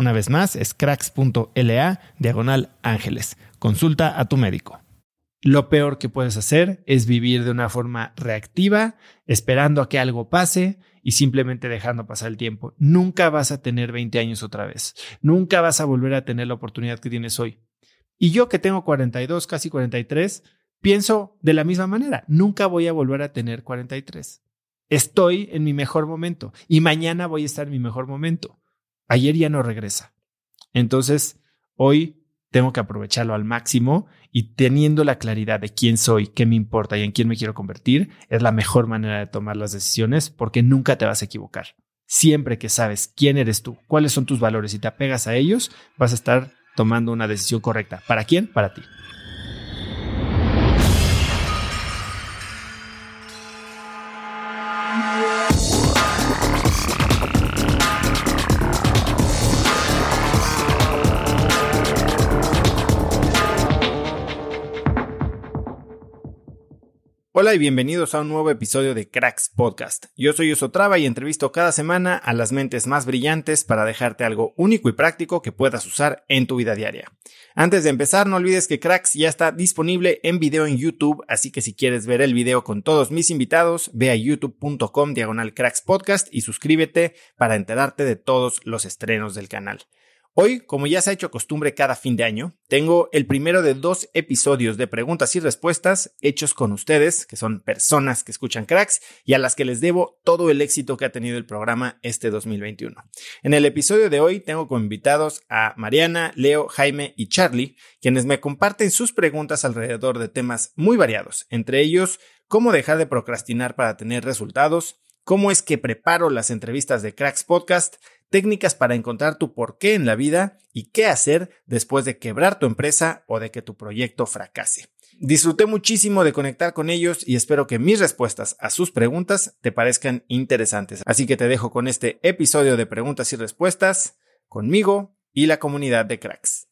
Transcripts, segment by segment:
Una vez más, es cracks.la diagonal ángeles. Consulta a tu médico. Lo peor que puedes hacer es vivir de una forma reactiva, esperando a que algo pase y simplemente dejando pasar el tiempo. Nunca vas a tener 20 años otra vez. Nunca vas a volver a tener la oportunidad que tienes hoy. Y yo que tengo 42, casi 43, pienso de la misma manera. Nunca voy a volver a tener 43. Estoy en mi mejor momento y mañana voy a estar en mi mejor momento ayer ya no regresa. Entonces, hoy tengo que aprovecharlo al máximo y teniendo la claridad de quién soy, qué me importa y en quién me quiero convertir, es la mejor manera de tomar las decisiones porque nunca te vas a equivocar. Siempre que sabes quién eres tú, cuáles son tus valores y te apegas a ellos, vas a estar tomando una decisión correcta. ¿Para quién? Para ti. Hola y bienvenidos a un nuevo episodio de Cracks Podcast. Yo soy Osotrava y entrevisto cada semana a las mentes más brillantes para dejarte algo único y práctico que puedas usar en tu vida diaria. Antes de empezar, no olvides que Cracks ya está disponible en video en YouTube, así que si quieres ver el video con todos mis invitados, ve a youtube.com diagonal Cracks Podcast y suscríbete para enterarte de todos los estrenos del canal. Hoy, como ya se ha hecho costumbre cada fin de año, tengo el primero de dos episodios de preguntas y respuestas hechos con ustedes, que son personas que escuchan cracks y a las que les debo todo el éxito que ha tenido el programa este 2021. En el episodio de hoy tengo como invitados a Mariana, Leo, Jaime y Charlie, quienes me comparten sus preguntas alrededor de temas muy variados, entre ellos cómo dejar de procrastinar para tener resultados, cómo es que preparo las entrevistas de Cracks Podcast, técnicas para encontrar tu porqué en la vida y qué hacer después de quebrar tu empresa o de que tu proyecto fracase. Disfruté muchísimo de conectar con ellos y espero que mis respuestas a sus preguntas te parezcan interesantes. Así que te dejo con este episodio de preguntas y respuestas conmigo y la comunidad de cracks.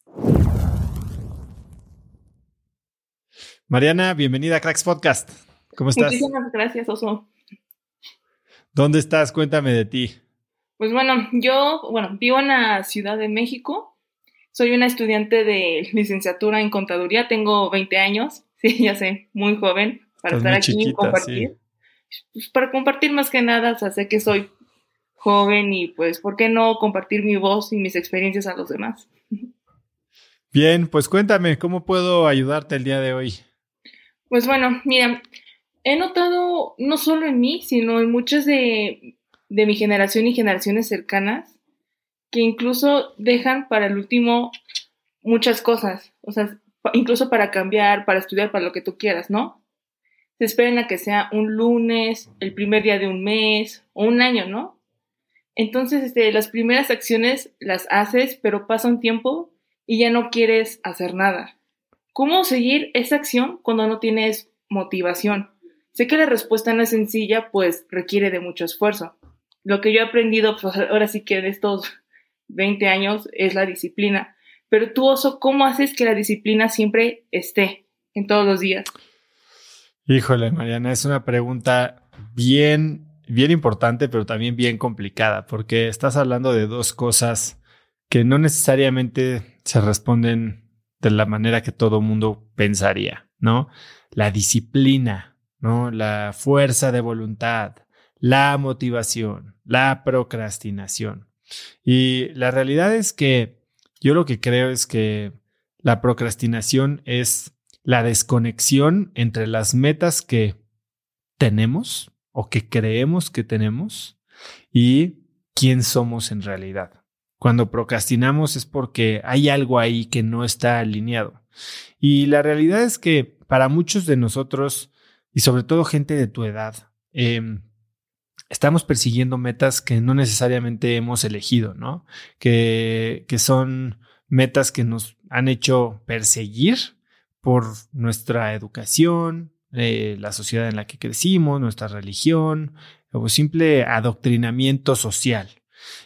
Mariana, bienvenida a Cracks Podcast. ¿Cómo estás? Muchísimas gracias, Oso. ¿Dónde estás? Cuéntame de ti. Pues bueno, yo, bueno, vivo en la Ciudad de México. Soy una estudiante de licenciatura en contaduría. Tengo 20 años. Sí, ya sé, muy joven para estar aquí y compartir. Pues para compartir más que nada, o sea, sé que soy joven y pues, ¿por qué no compartir mi voz y mis experiencias a los demás? Bien, pues cuéntame, ¿cómo puedo ayudarte el día de hoy? Pues bueno, mira, he notado no solo en mí, sino en muchas de, de mi generación y generaciones cercanas, que incluso dejan para el último muchas cosas, o sea, incluso para cambiar, para estudiar, para lo que tú quieras, ¿no? Se esperan a que sea un lunes, el primer día de un mes o un año, ¿no? Entonces, este, las primeras acciones las haces, pero pasa un tiempo y ya no quieres hacer nada. ¿Cómo seguir esa acción cuando no tienes motivación? Sé que la respuesta no es sencilla, pues requiere de mucho esfuerzo. Lo que yo he aprendido, pues ahora sí que de estos 20 años, es la disciplina. Pero tú, Oso, ¿cómo haces que la disciplina siempre esté en todos los días? Híjole, Mariana, es una pregunta bien, bien importante, pero también bien complicada, porque estás hablando de dos cosas que no necesariamente se responden de la manera que todo mundo pensaría, ¿no? La disciplina, ¿no? La fuerza de voluntad, la motivación, la procrastinación. Y la realidad es que yo lo que creo es que la procrastinación es la desconexión entre las metas que tenemos o que creemos que tenemos y quién somos en realidad. Cuando procrastinamos es porque hay algo ahí que no está alineado. Y la realidad es que para muchos de nosotros, y sobre todo gente de tu edad, em, estamos persiguiendo metas que no necesariamente hemos elegido, ¿no? Que, que son metas que nos han hecho perseguir por nuestra educación, eh, la sociedad en la que crecimos, nuestra religión o simple adoctrinamiento social.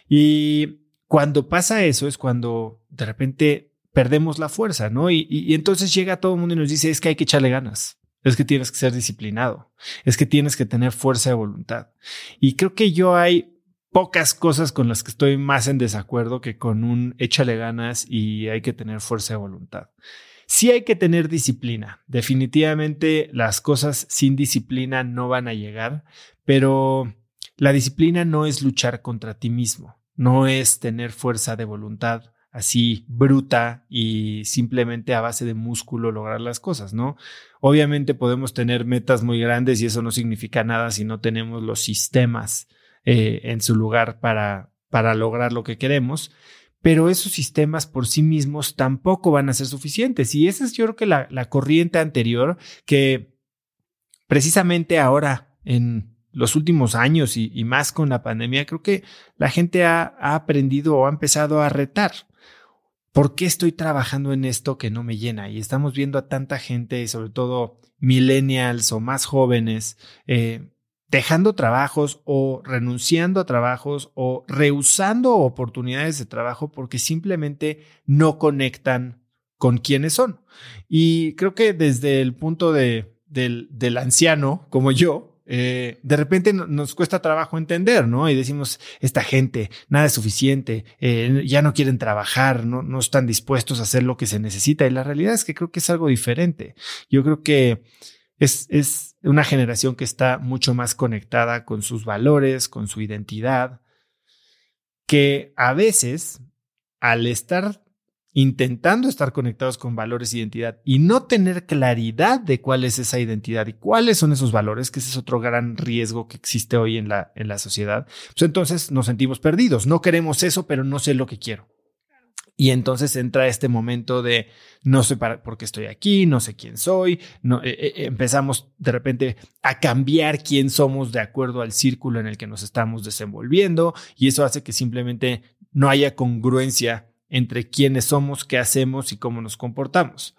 Y cuando pasa eso es cuando de repente perdemos la fuerza, ¿no? Y, y entonces llega todo el mundo y nos dice, es que hay que echarle ganas es que tienes que ser disciplinado, es que tienes que tener fuerza de voluntad. Y creo que yo hay pocas cosas con las que estoy más en desacuerdo que con un échale ganas y hay que tener fuerza de voluntad. Sí hay que tener disciplina. Definitivamente las cosas sin disciplina no van a llegar, pero la disciplina no es luchar contra ti mismo, no es tener fuerza de voluntad así bruta y simplemente a base de músculo lograr las cosas, ¿no? Obviamente podemos tener metas muy grandes y eso no significa nada si no tenemos los sistemas eh, en su lugar para, para lograr lo que queremos, pero esos sistemas por sí mismos tampoco van a ser suficientes. Y esa es yo creo que la, corriente anterior que precisamente ahora en los últimos años y, más con la pandemia, creo que la gente ha, ha aprendido o ha empezado a retar. ¿Por qué estoy trabajando en esto que no me llena? Y estamos viendo a tanta gente, sobre todo millennials o más jóvenes, eh, dejando trabajos o renunciando a trabajos o rehusando oportunidades de trabajo porque simplemente no conectan con quienes son. Y creo que desde el punto de, del, del anciano como yo, eh, de repente nos cuesta trabajo entender, ¿no? Y decimos, esta gente, nada es suficiente, eh, ya no quieren trabajar, no, no están dispuestos a hacer lo que se necesita. Y la realidad es que creo que es algo diferente. Yo creo que es, es una generación que está mucho más conectada con sus valores, con su identidad, que a veces, al estar intentando estar conectados con valores e identidad y no tener claridad de cuál es esa identidad y cuáles son esos valores, que ese es otro gran riesgo que existe hoy en la, en la sociedad, pues entonces nos sentimos perdidos. No queremos eso, pero no sé lo que quiero. Y entonces entra este momento de no sé para, por qué estoy aquí, no sé quién soy, no, eh, eh, empezamos de repente a cambiar quién somos de acuerdo al círculo en el que nos estamos desenvolviendo y eso hace que simplemente no haya congruencia entre quiénes somos, qué hacemos y cómo nos comportamos.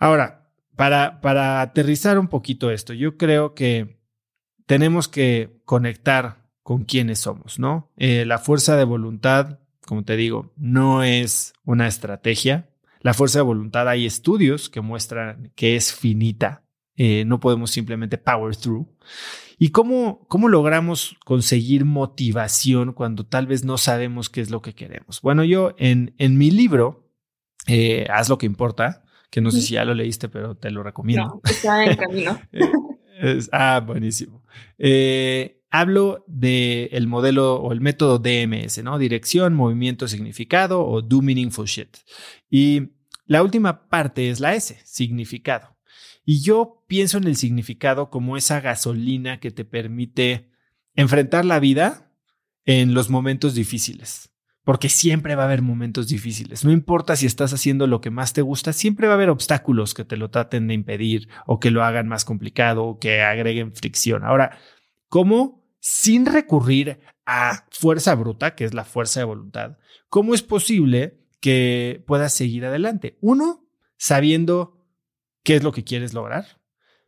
Ahora, para, para aterrizar un poquito esto, yo creo que tenemos que conectar con quiénes somos, ¿no? Eh, la fuerza de voluntad, como te digo, no es una estrategia. La fuerza de voluntad, hay estudios que muestran que es finita. Eh, no podemos simplemente power through. ¿Y cómo, cómo logramos conseguir motivación cuando tal vez no sabemos qué es lo que queremos? Bueno, yo en, en mi libro, eh, Haz lo que importa, que no sé si ya lo leíste, pero te lo recomiendo. está en camino. Eh, ah, buenísimo. Eh, hablo del el modelo o el método DMS, ¿no? Dirección, movimiento, significado o do meaningful shit. Y la última parte es la S, significado. Y yo pienso en el significado como esa gasolina que te permite enfrentar la vida en los momentos difíciles. Porque siempre va a haber momentos difíciles. No importa si estás haciendo lo que más te gusta, siempre va a haber obstáculos que te lo traten de impedir o que lo hagan más complicado o que agreguen fricción. Ahora, ¿cómo sin recurrir a fuerza bruta, que es la fuerza de voluntad, cómo es posible que puedas seguir adelante? Uno, sabiendo qué es lo que quieres lograr,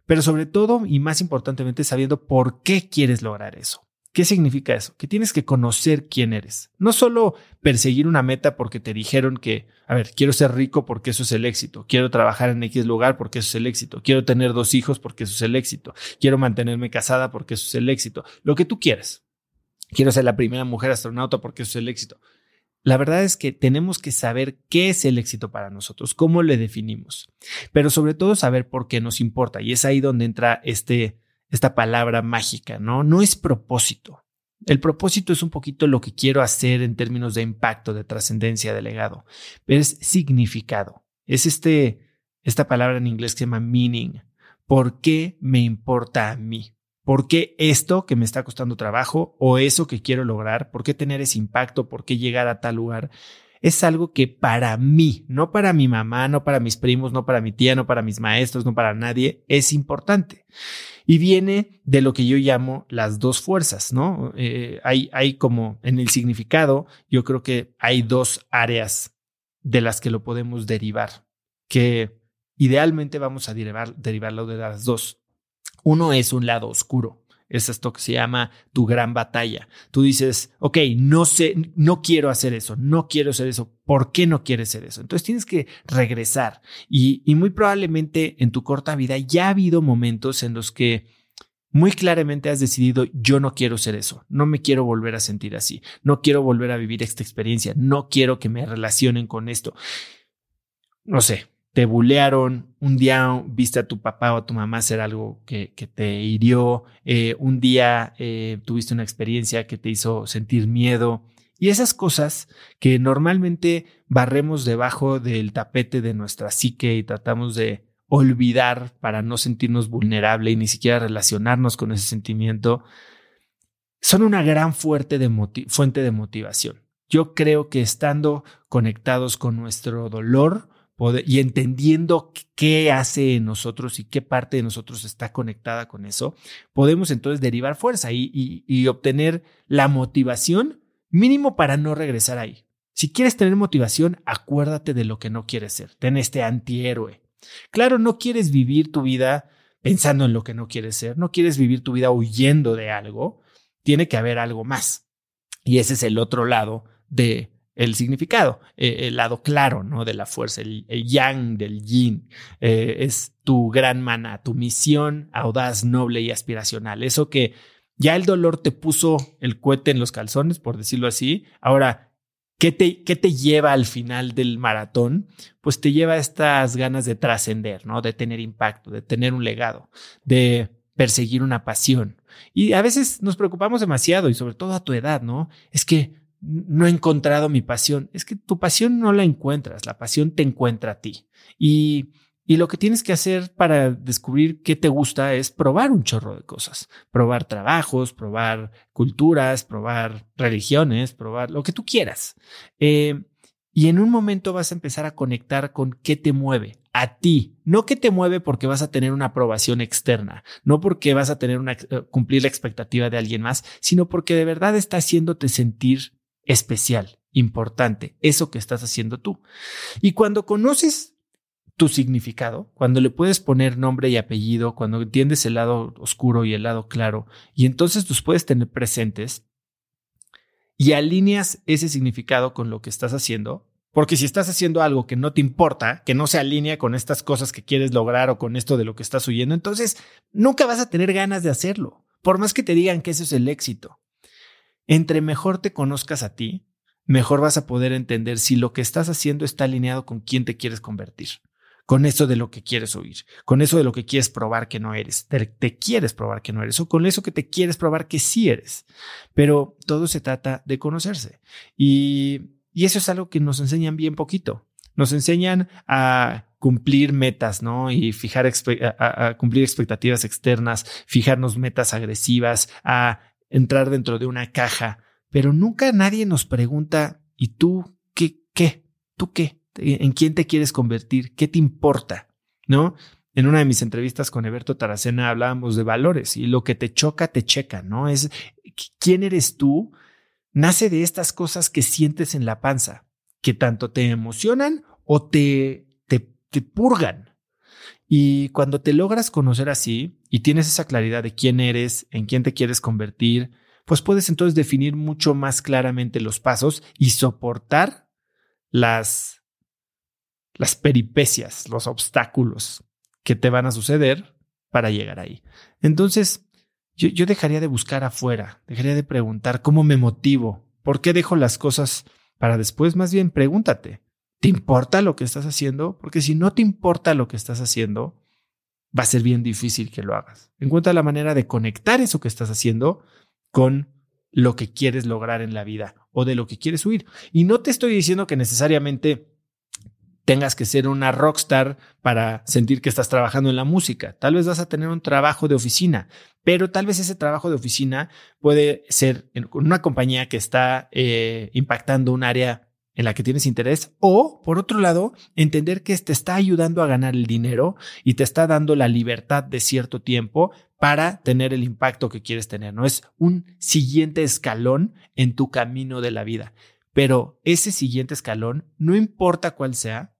pero sobre todo y más importantemente sabiendo por qué quieres lograr eso. ¿Qué significa eso? Que tienes que conocer quién eres. No solo perseguir una meta porque te dijeron que, a ver, quiero ser rico porque eso es el éxito, quiero trabajar en X lugar porque eso es el éxito, quiero tener dos hijos porque eso es el éxito, quiero mantenerme casada porque eso es el éxito, lo que tú quieras. Quiero ser la primera mujer astronauta porque eso es el éxito. La verdad es que tenemos que saber qué es el éxito para nosotros, cómo le definimos, pero sobre todo saber por qué nos importa. Y es ahí donde entra este esta palabra mágica, ¿no? No es propósito. El propósito es un poquito lo que quiero hacer en términos de impacto, de trascendencia, de legado, pero es significado. Es este, esta palabra en inglés que se llama meaning. ¿Por qué me importa a mí? ¿Por qué esto que me está costando trabajo o eso que quiero lograr? ¿Por qué tener ese impacto? ¿Por qué llegar a tal lugar? Es algo que para mí, no para mi mamá, no para mis primos, no para mi tía, no para mis maestros, no para nadie, es importante. Y viene de lo que yo llamo las dos fuerzas, ¿no? Eh, hay, hay como en el significado, yo creo que hay dos áreas de las que lo podemos derivar, que idealmente vamos a derivar, derivarlo de las dos. Uno es un lado oscuro, es esto que se llama tu gran batalla. Tú dices, ok, no sé, no quiero hacer eso, no quiero hacer eso. ¿Por qué no quieres hacer eso? Entonces tienes que regresar y, y muy probablemente en tu corta vida ya ha habido momentos en los que muy claramente has decidido, yo no quiero ser eso, no me quiero volver a sentir así, no quiero volver a vivir esta experiencia, no quiero que me relacionen con esto. No sé, te bulearon, un día viste a tu papá o a tu mamá hacer algo que, te hirió, eh, un día eh, tuviste una experiencia que te hizo sentir miedo. Y esas cosas que normalmente barremos debajo del tapete de nuestra psique y tratamos de olvidar para no sentirnos vulnerable y ni siquiera relacionarnos con ese sentimiento, son una gran fuente de, fuente de motivación. Yo creo que estando conectados con nuestro dolor, y entendiendo qué hace en nosotros y qué parte de nosotros está conectada con eso, podemos entonces derivar fuerza y, y obtener la motivación mínimo para no regresar ahí. Si quieres tener motivación, acuérdate de lo que no quieres ser. Ten este antihéroe. Claro, no quieres vivir tu vida pensando en lo que no quieres ser, no quieres vivir tu vida huyendo de algo, tiene que haber algo más. Y ese es el otro lado de el significado, eh, el lado claro ¿no? de la fuerza, el, yang del yin, eh, es tu gran mana, tu misión audaz, noble y aspiracional. Eso que ya el dolor te puso el cohete en los calzones, por decirlo así. Ahora, ¿qué te, qué te lleva al final del maratón? Pues te lleva estas ganas de trascender, ¿no? De tener impacto, de tener un legado, de perseguir una pasión. Y a veces nos preocupamos demasiado y sobre todo a tu edad, ¿no? Es que no he encontrado mi pasión. Es que tu pasión no la encuentras, la pasión te encuentra a ti. Y, y lo que tienes que hacer para descubrir qué te gusta es probar un chorro de cosas, probar trabajos, probar culturas, probar religiones, probar lo que tú quieras. Eh, y en un momento vas a empezar a conectar con qué te mueve a ti, no que te mueve porque vas a tener una aprobación externa, no porque vas a tener una eh, cumplir la expectativa de alguien más, sino porque de verdad está haciéndote sentir especial, importante, eso que estás haciendo tú. Y cuando conoces tu significado, cuando le puedes poner nombre y apellido, cuando entiendes el lado oscuro y el lado claro, y entonces los puedes tener presentes y alineas ese significado con lo que estás haciendo, porque si estás haciendo algo que no te importa, que no se alinea con estas cosas que quieres lograr o con esto de lo que estás huyendo, entonces nunca vas a tener ganas de hacerlo, por más que te digan que eso es el éxito. Entre mejor te conozcas a ti, mejor vas a poder entender si lo que estás haciendo está alineado con quién te quieres convertir, con eso de lo que quieres oír, con eso de lo que quieres probar que no eres, te, quieres probar que no eres, o con eso que te quieres probar que sí eres. Pero todo se trata de conocerse. Y, eso es algo que nos enseñan bien poquito. Nos enseñan a cumplir metas, ¿no? Y fijar, a, cumplir expectativas externas, fijarnos metas agresivas, a entrar dentro de una caja, pero nunca nadie nos pregunta, ¿y tú qué? ¿Qué? ¿Tú qué? ¿En quién te quieres convertir? ¿Qué te importa? ¿No? En una de mis entrevistas con Eberto Taracena hablábamos de valores y lo que te choca, te checa, ¿no? Es quién eres tú, nace de estas cosas que sientes en la panza, que tanto te emocionan o te, te, te purgan. Y cuando te logras conocer así y tienes esa claridad de quién eres, en quién te quieres convertir, pues puedes entonces definir mucho más claramente los pasos y soportar las, las peripecias, los obstáculos que te van a suceder para llegar ahí. Entonces, yo, dejaría de buscar afuera, dejaría de preguntar cómo me motivo, por qué dejo las cosas para después, más bien pregúntate, ¿te importa lo que estás haciendo? Porque si no te importa lo que estás haciendo, va a ser bien difícil que lo hagas. Encuentra la manera de conectar eso que estás haciendo con lo que quieres lograr en la vida o de lo que quieres huir. Y no te estoy diciendo que necesariamente tengas que ser una rockstar para sentir que estás trabajando en la música. Tal vez vas a tener un trabajo de oficina, pero tal vez ese trabajo de oficina puede ser en una compañía que está eh, impactando un área en la que tienes interés o, por otro lado, entender que te está ayudando a ganar el dinero y te está dando la libertad de cierto tiempo para tener el impacto que quieres tener. No es un siguiente escalón en tu camino de la vida. Pero ese siguiente escalón, no importa cuál sea,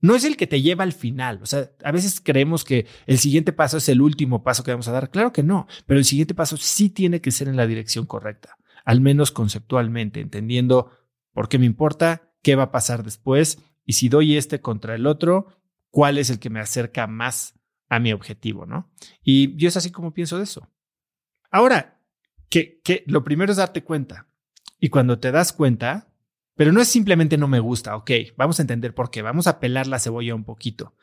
no es el que te lleva al final. O sea, a veces creemos que el siguiente paso es el último paso que vamos a dar. Claro que no, pero el siguiente paso sí tiene que ser en la dirección correcta, al menos conceptualmente, entendiendo por qué me importa, qué va a pasar después y si doy este contra el otro, cuál es el que me acerca más a mi objetivo, ¿no? Y yo es así como pienso de eso. Ahora, que, que lo primero es darte cuenta. Y cuando te das cuenta, pero no es simplemente no me gusta, ok, vamos a entender por qué, vamos a pelar la cebolla un poquito,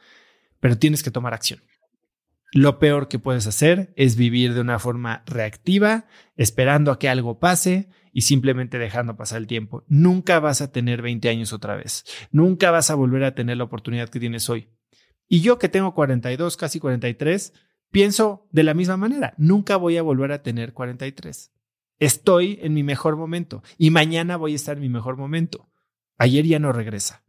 pero tienes que tomar acción. Lo peor que puedes hacer es vivir de una forma reactiva, esperando a que algo pase y simplemente dejando pasar el tiempo. Nunca vas a tener 20 años otra vez. Nunca vas a volver a tener la oportunidad que tienes hoy. Y yo que tengo 42, casi 43, pienso de la misma manera. Nunca voy a volver a tener 43. Estoy en mi mejor momento y mañana voy a estar en mi mejor momento. Ayer ya no regresa.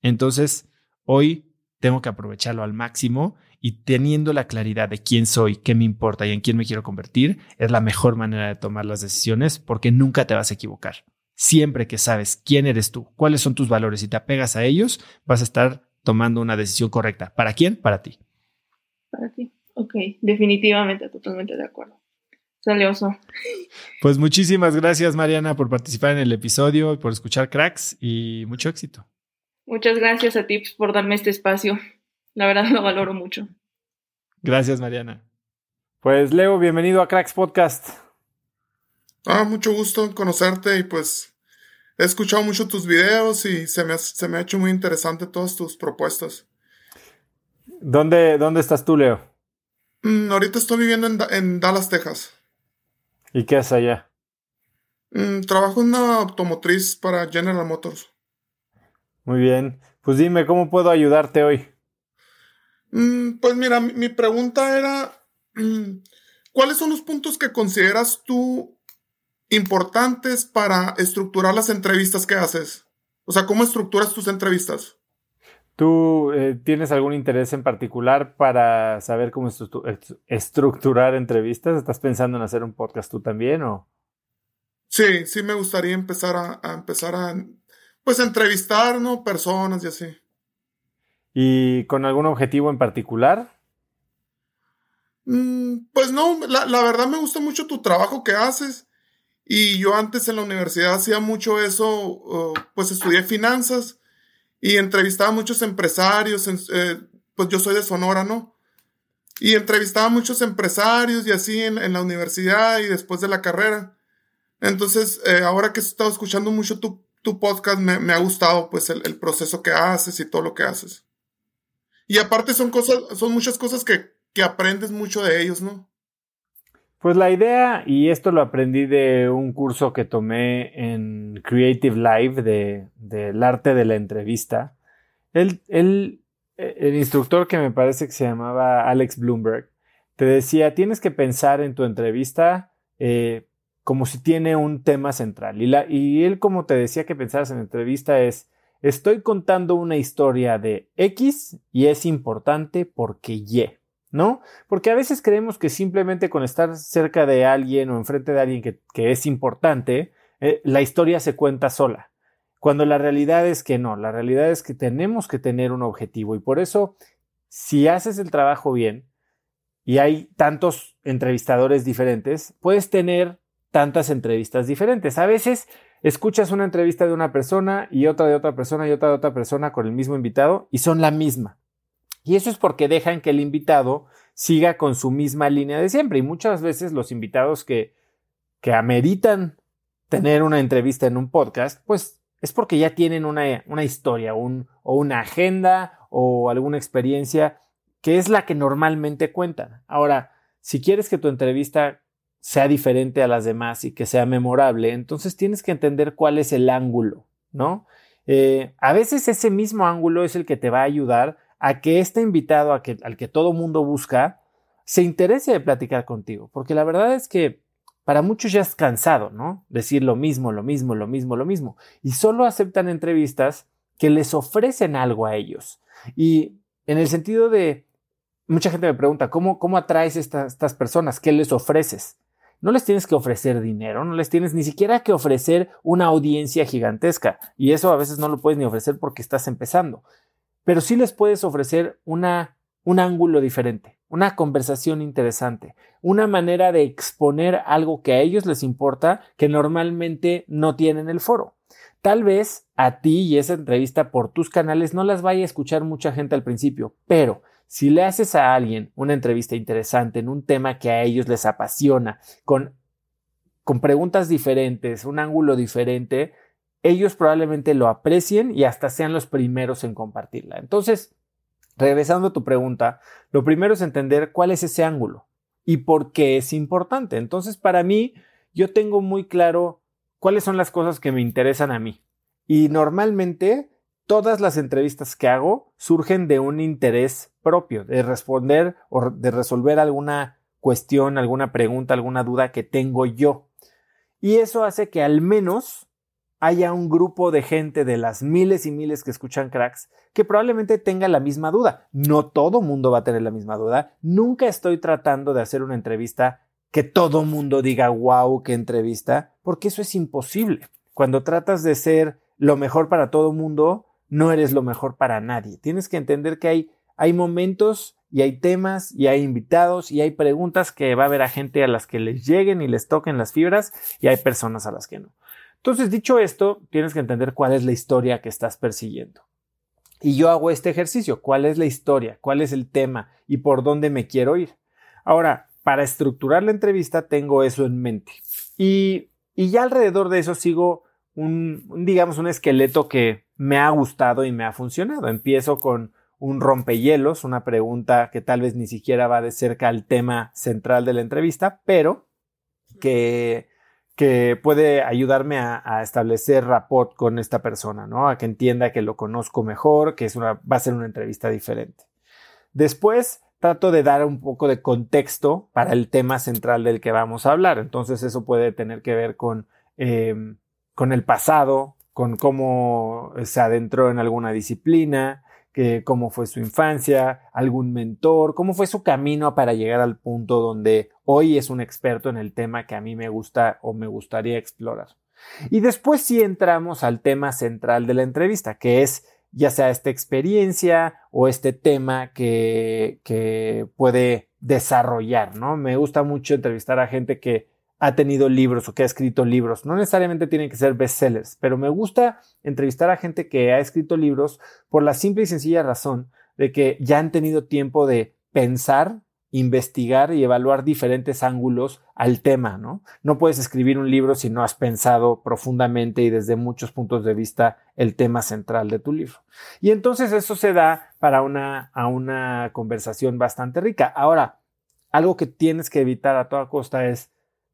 Entonces, hoy tengo que aprovecharlo al máximo y teniendo la claridad de quién soy, qué me importa y en quién me quiero convertir, es la mejor manera de tomar las decisiones porque nunca te vas a equivocar. Siempre que sabes quién eres tú, cuáles son tus valores y te apegas a ellos, vas a estar tomando una decisión correcta. ¿Para quién? Para ti. Para ti. Ok, definitivamente, totalmente de acuerdo. Salioso. Pues muchísimas gracias, Mariana, por participar en el episodio, por escuchar Cracks y mucho éxito. Muchas gracias a ti por darme este espacio. La verdad lo valoro mucho. Gracias, Mariana. Pues Leo, bienvenido a Cracks Podcast. Ah, mucho gusto en conocerte y pues he escuchado mucho tus videos y se me ha, se me ha hecho muy interesante todas tus propuestas. ¿Dónde, dónde estás tú, Leo? Mm, ahorita estoy viviendo en, en Dallas, Texas. ¿Y qué haces allá? Mm, trabajo en una automotriz para General Motors. Muy bien. Pues dime, ¿cómo puedo ayudarte hoy? Mm, pues mira, mi, pregunta era, mm, ¿cuáles son los puntos que consideras tú importantes para estructurar las entrevistas que haces? O sea, ¿cómo estructuras tus entrevistas? ¿Tú eh, tienes algún interés en particular para saber cómo estructurar entrevistas? ¿Estás pensando en hacer un podcast tú también o? Sí, sí me gustaría empezar a, empezar a pues entrevistar, ¿no? Personas y así. ¿Y con algún objetivo en particular? Mm, pues no, la, verdad me gusta mucho tu trabajo que haces. Y yo antes en la universidad hacía mucho eso, pues estudié finanzas y entrevistaba a muchos empresarios, eh, pues yo soy de Sonora, ¿no? Y entrevistaba a muchos empresarios y así en, la universidad y después de la carrera. Entonces, eh, ahora que he estado escuchando mucho tu, podcast, me, ha gustado pues el, proceso que haces y todo lo que haces. Y aparte son cosas, son muchas cosas que, que aprendes mucho de ellos, ¿no? Pues la idea, y esto lo aprendí de un curso que tomé en Creative Live del arte de la entrevista, el, eh, el instructor que me parece que se llamaba Alex Bloomberg, te decía, tienes que pensar en tu entrevista eh, como si tiene un tema central. Y, la, y él, como te decía que pensaras en la entrevista, es, estoy contando una historia de X y es importante porque Y. ¿no? Porque a veces creemos que simplemente con estar cerca de alguien o enfrente de alguien que, es importante, eh, la historia se cuenta sola. Cuando la realidad es que no, la realidad es que tenemos que tener un objetivo y por eso, si haces el trabajo bien y hay tantos entrevistadores diferentes, puedes tener tantas entrevistas diferentes. A veces escuchas una entrevista de una persona y otra de otra persona y otra de otra persona con el mismo invitado y son la misma. Y eso es porque dejan que el invitado siga con su misma línea de siempre. Y muchas veces los invitados que, que ameritan tener una entrevista en un podcast, pues es porque ya tienen una, una historia un, o una agenda o alguna experiencia que es la que normalmente cuentan. Ahora, si quieres que tu entrevista sea diferente a las demás y que sea memorable, entonces tienes que entender cuál es el ángulo, ¿no? Eh, a veces ese mismo ángulo es el que te va a ayudar a que este invitado a que, al que todo mundo busca se interese de platicar contigo, porque la verdad es que para muchos ya es cansado, ¿no? Decir lo mismo, lo mismo, lo mismo, lo mismo, y solo aceptan entrevistas que les ofrecen algo a ellos. Y en el sentido de, mucha gente me pregunta, ¿cómo, cómo atraes a estas, estas personas? ¿Qué les ofreces? No les tienes que ofrecer dinero, no les tienes ni siquiera que ofrecer una audiencia gigantesca. Y eso a veces no lo puedes ni ofrecer porque estás empezando pero sí les puedes ofrecer una, un ángulo diferente, una conversación interesante, una manera de exponer algo que a ellos les importa que normalmente no tienen el foro. Tal vez a ti y esa entrevista por tus canales no las vaya a escuchar mucha gente al principio, pero si le haces a alguien una entrevista interesante en un tema que a ellos les apasiona, con, con preguntas diferentes, un ángulo diferente, ellos probablemente lo aprecien y hasta sean los primeros en compartirla. Entonces, regresando a tu pregunta, lo primero es entender cuál es ese ángulo y por qué es importante. Entonces, para mí, yo tengo muy claro cuáles son las cosas que me interesan a mí. Y normalmente, todas las entrevistas que hago surgen de un interés propio, de responder o de resolver alguna cuestión, alguna pregunta, alguna duda que tengo yo. Y eso hace que al menos haya un grupo de gente de las miles y miles que escuchan cracks que probablemente tenga la misma duda. No todo mundo va a tener la misma duda. Nunca estoy tratando de hacer una entrevista que todo mundo diga, wow, qué entrevista, porque eso es imposible. Cuando tratas de ser lo mejor para todo mundo, no eres lo mejor para nadie. Tienes que entender que hay, hay momentos y hay temas y hay invitados y hay preguntas que va a haber a gente a las que les lleguen y les toquen las fibras y hay personas a las que no. Entonces, dicho esto, tienes que entender cuál es la historia que estás persiguiendo. Y yo hago este ejercicio, cuál es la historia, cuál es el tema y por dónde me quiero ir. Ahora, para estructurar la entrevista tengo eso en mente. Y, ya alrededor de eso sigo un, digamos, un esqueleto que me ha gustado y me ha funcionado. Empiezo con un rompehielos, una pregunta que tal vez ni siquiera va de cerca al tema central de la entrevista, pero que que puede ayudarme a, establecer rapport con esta persona, ¿no? A que entienda que lo conozco mejor, que es una, va a ser una entrevista diferente. Después, trato de dar un poco de contexto para el tema central del que vamos a hablar. Entonces, eso puede tener que ver con, em, con el pasado, con cómo se adentró en alguna disciplina, que cómo fue su infancia, algún mentor, cómo fue su camino para llegar al punto donde hoy es un experto en el tema que a mí me gusta o me gustaría explorar. Y después sí entramos al tema central de la entrevista, que es ya sea esta experiencia o este tema que, que puede desarrollar, ¿no? Me gusta mucho entrevistar a gente que ha tenido libros o que ha escrito libros. No necesariamente tienen que ser bestsellers, pero me gusta entrevistar a gente que ha escrito libros por la simple y sencilla razón de que ya han tenido tiempo de pensar, investigar y evaluar diferentes ángulos al tema, ¿no? No puedes escribir un libro si no has pensado profundamente y desde muchos puntos de vista el tema central de tu libro. Y entonces eso se da para una, a una conversación bastante rica. Ahora, algo que tienes que evitar a toda costa es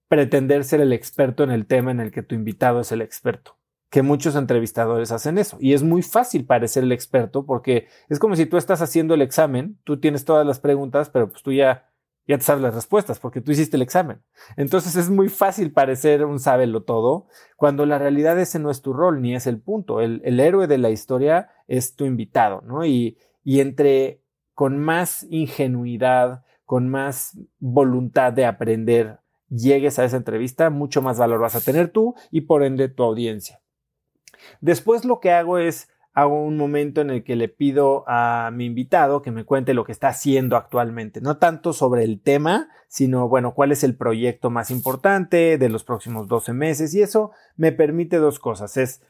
pretender ser el experto en el tema en el que tu invitado es el experto. que muchos entrevistadores hacen eso. Y es muy fácil parecer el experto porque es como si tú estás haciendo el examen, tú tienes todas las preguntas, pero pues tú ya, ya te sabes las respuestas porque tú hiciste el examen. Entonces es muy fácil parecer un sábelo todo cuando la realidad ese no es tu rol ni es el punto. El, el héroe de la historia es tu invitado, ¿no? Y, y entre con más ingenuidad, con más voluntad de aprender, llegues a esa entrevista, mucho más valor vas a tener tú y por ende tu audiencia. Después lo que hago es hago un momento en el que le pido a mi invitado que me cuente lo que está haciendo actualmente, no tanto sobre el tema, sino bueno, cuál es el proyecto más importante de los próximos 12 meses y eso me permite dos cosas, es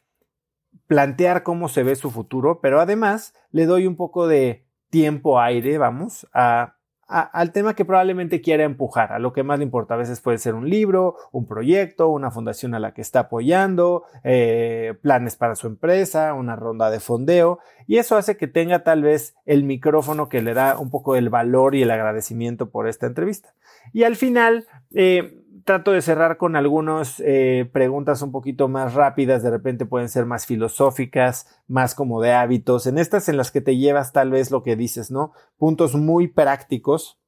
plantear cómo se ve su futuro, pero además le doy un poco de tiempo aire, vamos, a al tema que probablemente quiera empujar, a lo que más le importa. A veces puede ser un libro, un proyecto, una fundación a la que está apoyando, eh, planes para su empresa, una ronda de fondeo, y eso hace que tenga tal vez el micrófono que le da un poco el valor y el agradecimiento por esta entrevista. Y al final, eh, trato de cerrar con algunas eh, preguntas un poquito más rápidas, de repente pueden ser más filosóficas, más como de hábitos, en estas en las que te llevas tal vez lo que dices, ¿no? Puntos muy prácticos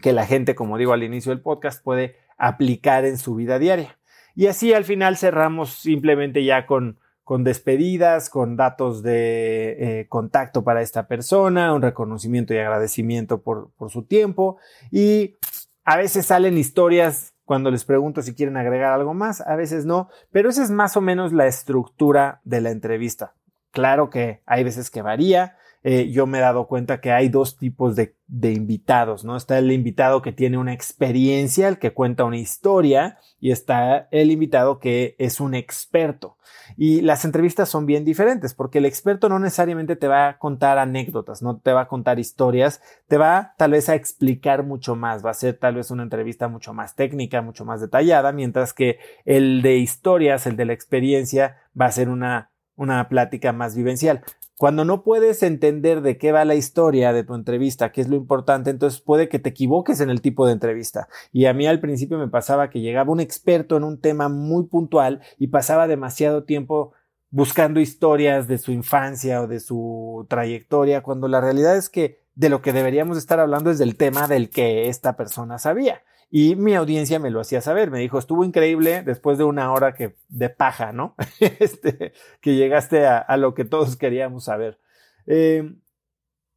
que la gente, como digo al inicio del podcast, puede aplicar en su vida diaria. Y así al final cerramos simplemente ya con, con despedidas, con datos de eh, contacto para esta persona, un reconocimiento y agradecimiento por, por su tiempo y a veces salen historias cuando les pregunto si quieren agregar algo más, a veces no, pero esa es más o menos la estructura de la entrevista. Claro que hay veces que varía, eh, yo me he dado cuenta que hay dos tipos de, de, invitados, ¿no? Está el invitado que tiene una experiencia, el que cuenta una historia, y está el invitado que es un experto. Y las entrevistas son bien diferentes, porque el experto no necesariamente te va a contar anécdotas, no te va a contar historias, te va tal vez a explicar mucho más, va a ser tal vez una entrevista mucho más técnica, mucho más detallada, mientras que el de historias, el de la experiencia, va a ser una una plática más vivencial. Cuando no puedes entender de qué va la historia de tu entrevista, qué es lo importante, entonces puede que te equivoques en el tipo de entrevista. Y a mí al principio me pasaba que llegaba un experto en un tema muy puntual y pasaba demasiado tiempo buscando historias de su infancia o de su trayectoria, cuando la realidad es que de lo que deberíamos estar hablando es del tema del que esta persona sabía. Y mi audiencia me lo hacía saber, me dijo, estuvo increíble después de una hora que, de paja, ¿no? este, que llegaste a, lo que todos queríamos saber. Eh,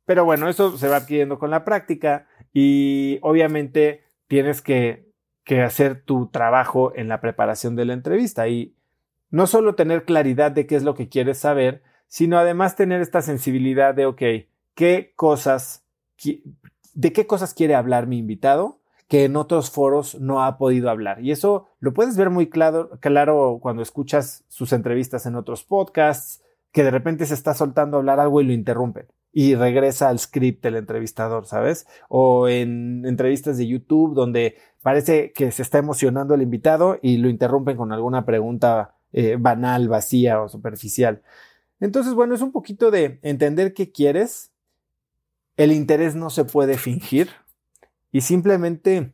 pero bueno, eso se va adquiriendo con la práctica y obviamente tienes que, que hacer tu trabajo en la preparación de la entrevista y no solo tener claridad de qué es lo que quieres saber, sino además tener esta sensibilidad de, ok, ¿qué cosas, de qué cosas quiere hablar mi invitado? Que en otros foros no ha podido hablar. Y eso lo puedes ver muy claro, claro cuando escuchas sus entrevistas en otros podcasts, que de repente se está soltando a hablar algo y lo interrumpen y regresa al script el entrevistador, ¿sabes? O en entrevistas de YouTube donde parece que se está emocionando el invitado y lo interrumpen con alguna pregunta eh, banal, vacía o superficial. Entonces, bueno, es un poquito de entender qué quieres. El interés no se puede fingir y simplemente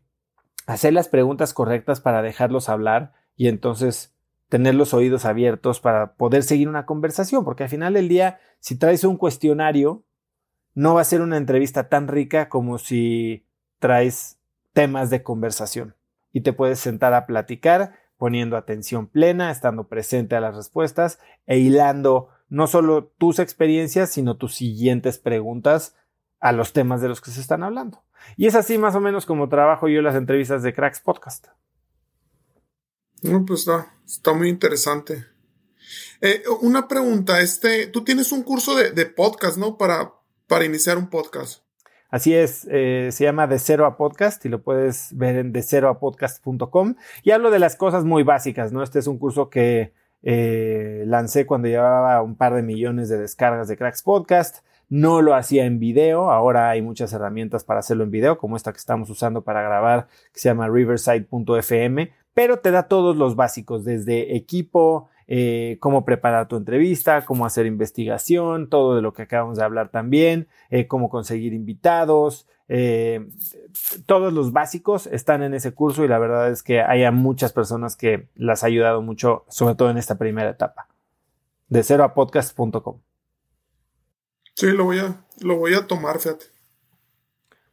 hacer las preguntas correctas para dejarlos hablar y entonces tener los oídos abiertos para poder seguir una conversación, porque al final del día, si traes un cuestionario, no va a ser una entrevista tan rica como si traes temas de conversación y te puedes sentar a platicar poniendo atención plena, estando presente a las respuestas e hilando no solo tus experiencias, sino tus siguientes preguntas a los temas de los que se están hablando. Y es así más o menos como trabajo yo las entrevistas de Cracks Podcast. No, pues está, está muy interesante. Eh, una pregunta, este, tú tienes un curso de, podcast, ¿no? Para, para iniciar un podcast. Así es, eh, se llama De Cero a Podcast y lo puedes ver en deceroapodcast.com. Y hablo de las cosas muy básicas, ¿no? Este es un curso que eh, lancé cuando llevaba un par de millones de descargas de Cracks Podcast. No lo hacía en video, ahora hay muchas herramientas para hacerlo en video, como esta que estamos usando para grabar, que se llama riverside.fm, pero te da todos los básicos, desde equipo, eh, cómo preparar tu entrevista, cómo hacer investigación, todo de lo que acabamos de hablar también, eh, cómo conseguir invitados, eh, todos los básicos están en ese curso y la verdad es que hay muchas personas que las ha ayudado mucho, sobre todo en esta primera etapa. de cero a podcast.com. Sí, lo voy a, lo voy a tomar, fíjate.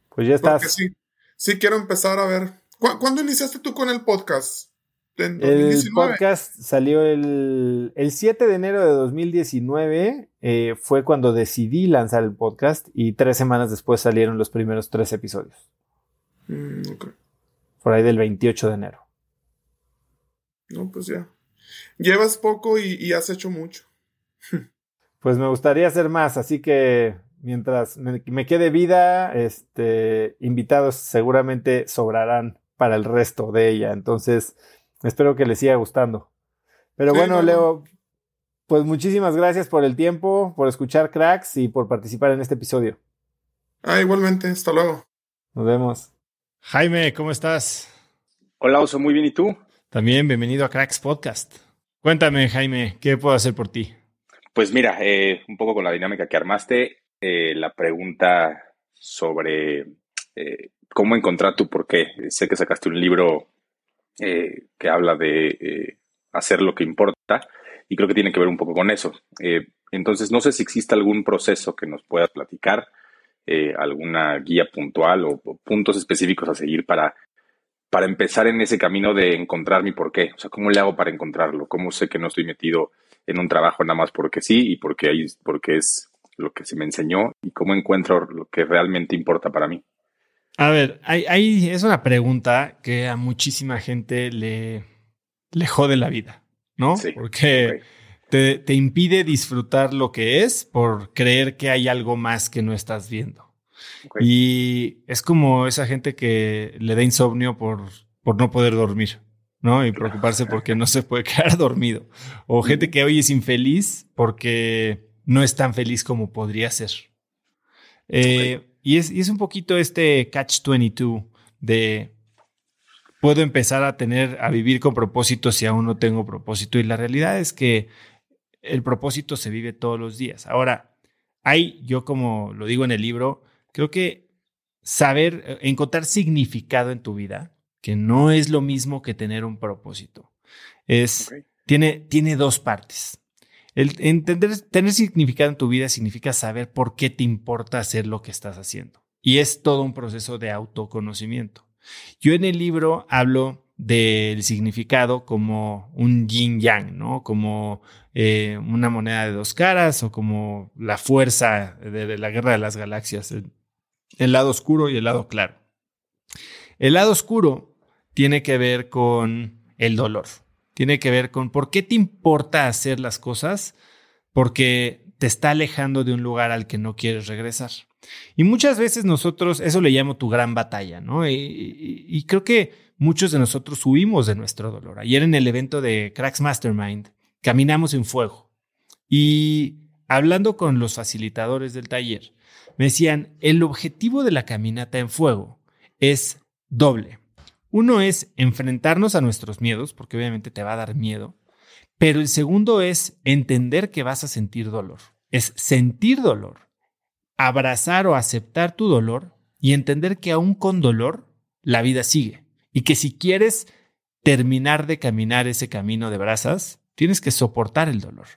Pues ya estás. sí, sí quiero empezar a ver. ¿Cuándo iniciaste tú con el podcast? el podcast salió el, 7 de enero de 2019. Eh, fue cuando decidí lanzar el podcast y tres semanas después salieron los primeros tres episodios. Mm, Por ahí del 28 de enero. No, pues ya. Llevas poco y, has hecho mucho. pues me gustaría hacer más, así que mientras me, me, quede vida, este, invitados seguramente sobrarán para el resto de ella. Entonces, Espero que les siga gustando. Pero bueno, Leo, pues muchísimas gracias por el tiempo, por escuchar cracks y por participar en este episodio. Ah, igualmente, hasta luego. Nos vemos. Jaime, ¿cómo estás? Hola, Oso, muy bien, ¿y tú? También, bienvenido a Cracks Podcast. Cuéntame, Jaime, ¿qué puedo hacer por ti? Pues mira, eh, un poco con la dinámica que armaste, eh, la pregunta sobre eh, cómo encontrar tu por qué. Sé que sacaste un libro eh, que habla de eh, hacer lo que importa y creo que tiene que ver un poco con eso. Entonces, no sé si existe algún proceso que nos puedas platicar, alguna guía puntual o, puntos específicos a seguir para, para empezar en ese camino de encontrar mi porqué. O sea, ¿cómo le hago para encontrarlo? ¿Cómo sé que no estoy metido en un trabajo nada más porque sí y porque, hay, porque es lo que se me enseñó y cómo encuentro lo que realmente importa para mí? A ver, hay, es una pregunta que a muchísima gente le, le jode la vida, ¿no? Sí. Porque te, te, impide disfrutar lo que es por creer que hay algo más que no estás viendo. Y es como esa gente que le da insomnio por, por no poder dormir, ¿no? Y preocuparse porque no se puede quedar dormido. O gente que hoy es infeliz porque no es tan feliz como podría ser. Eh, y es, un poquito este catch-22 de puedo empezar a tener, a vivir con propósito si aún no tengo propósito. Y la realidad es que el propósito se vive todos los días. Ahora, hay, yo como lo digo en el libro, creo que saber, encontrar significado en tu vida, que no es lo mismo que tener un propósito, es, tiene, tiene dos partes. El entender, tener significado en tu vida significa saber por qué te importa hacer lo que estás haciendo. Y es todo un proceso de autoconocimiento. Yo en el libro hablo del significado como un yin yang, ¿no? Como eh, una moneda de dos caras o como la fuerza de, la guerra de las galaxias, el lado oscuro y el lado claro. El lado oscuro tiene que ver con el dolor tiene que ver con por qué te importa hacer las cosas, porque te está alejando de un lugar al que no quieres regresar. Y muchas veces nosotros, eso le llamo tu gran batalla, ¿no? Y, creo que muchos de nosotros huimos de nuestro dolor. Ayer en el evento de Cracks Mastermind, caminamos en fuego. Y hablando con los facilitadores del taller, me decían, el objetivo de la caminata en fuego es doble. Uno es enfrentarnos a nuestros miedos, porque obviamente te va a dar miedo, pero el segundo es entender que vas a sentir dolor. Es sentir dolor, abrazar o aceptar tu dolor y entender que aún con dolor la vida sigue y que si quieres terminar de caminar ese camino de brasas, tienes que soportar el dolor.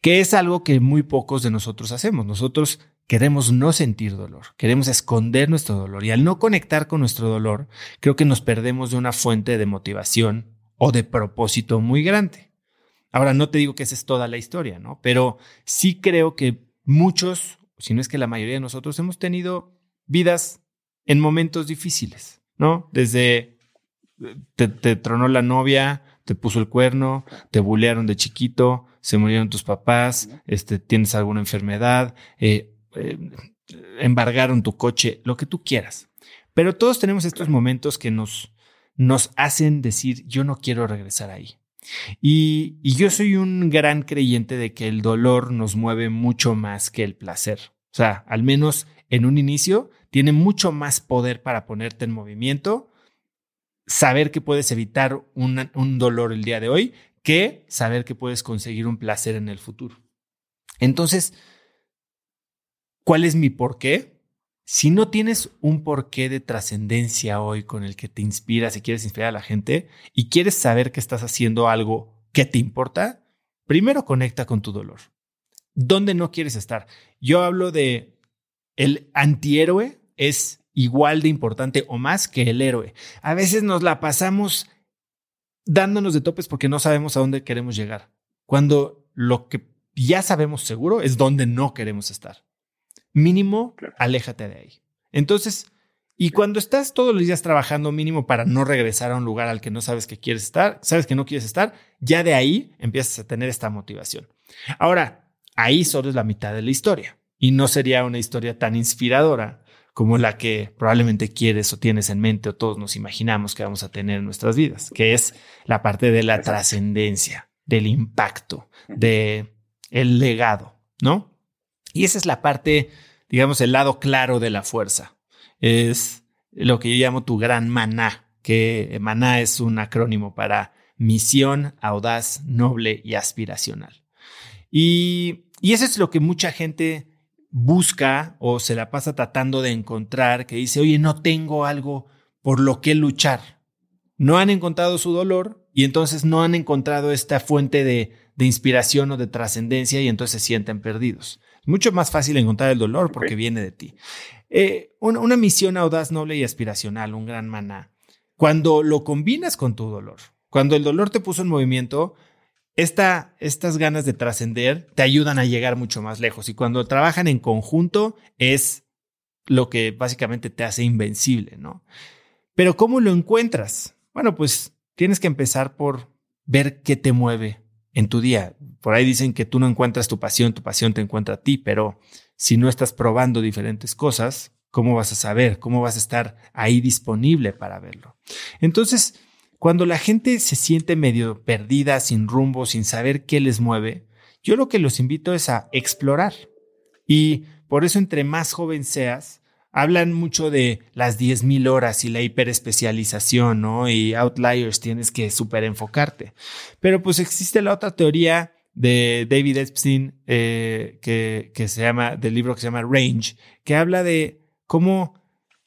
Que es algo que muy pocos de nosotros hacemos. Nosotros queremos no sentir dolor, queremos esconder nuestro dolor y al no conectar con nuestro dolor, creo que nos perdemos de una fuente de motivación o de propósito muy grande. Ahora, no te digo que esa es toda la historia, ¿no? Pero sí creo que muchos, si no es que la mayoría de nosotros, hemos tenido vidas en momentos difíciles, ¿no? Desde te, tronó la novia, te puso el cuerno, te bulearon de chiquito, se murieron tus papás, este, tienes alguna enfermedad, eh, eh, embargaron tu coche, lo que tú quieras. Pero todos tenemos estos momentos que nos, nos hacen decir, yo no quiero regresar ahí. Y, y, yo soy un gran creyente de que el dolor nos mueve mucho más que el placer. O sea, al menos en un inicio, tiene mucho más poder para ponerte en movimiento, saber que puedes evitar un dolor el día de hoy, que saber que puedes conseguir un placer en el futuro. Entonces, ¿Cuál es mi porqué? Si no tienes un porqué de trascendencia hoy con el que te inspiras y quieres inspirar a la gente y quieres saber que estás haciendo algo que te importa, primero conecta con tu dolor. ¿Dónde no quieres estar? Yo hablo de el antihéroe es igual de importante o más que el héroe. A veces nos la pasamos dándonos de topes porque no sabemos a dónde queremos llegar. Cuando lo que ya sabemos seguro es dónde no queremos estar. Mínimo, aléjate de ahí. Entonces, y cuando estás todos los días trabajando mínimo para no regresar a un lugar al que no sabes que quieres estar, sabes que no quieres estar, ya de ahí empiezas a tener esta motivación. Ahora, ahí solo es la mitad de la historia y no sería una historia tan inspiradora como la que probablemente quieres o tienes en mente o todos nos imaginamos que vamos a tener en nuestras vidas, que es la parte de la trascendencia, del impacto, de el legado, ¿no? Y esa es la parte, digamos, el lado claro de la fuerza es lo que yo llamo tu gran maná, que maná es un acrónimo para misión, audaz, noble y aspiracional. Y, y eso es lo que mucha gente busca o se la pasa tratando de encontrar, que dice, oye, no tengo algo por lo que luchar. No han encontrado su dolor y entonces no han encontrado esta fuente de, de inspiración o de trascendencia y entonces se sienten perdidos. Mucho más fácil encontrar el dolor porque viene de ti. Eh, una, misión audaz, noble y aspiracional, un gran maná. Cuando lo combinas con tu dolor, cuando el dolor te puso en movimiento, esta, estas ganas de trascender te ayudan a llegar mucho más lejos. Y cuando trabajan en conjunto es lo que básicamente te hace invencible, ¿no? Pero ¿cómo lo encuentras? Bueno, pues tienes que empezar por ver qué te mueve en tu día. Por ahí dicen que tú no encuentras tu pasión, tu pasión te encuentra a ti, pero si no estás probando diferentes cosas, ¿cómo vas a saber? ¿Cómo vas a estar ahí disponible para verlo? Entonces, cuando la gente se siente medio perdida, sin rumbo, sin saber qué les mueve, yo lo que los invito es a explorar. Y por eso entre más joven seas, hablan mucho de las 10.000 horas y la hiperespecialización, ¿no? Y outliers, tienes que super enfocarte. Pero pues existe la otra teoría de David Epstein, eh, que, que, se llama, del libro que se llama Range, que habla de cómo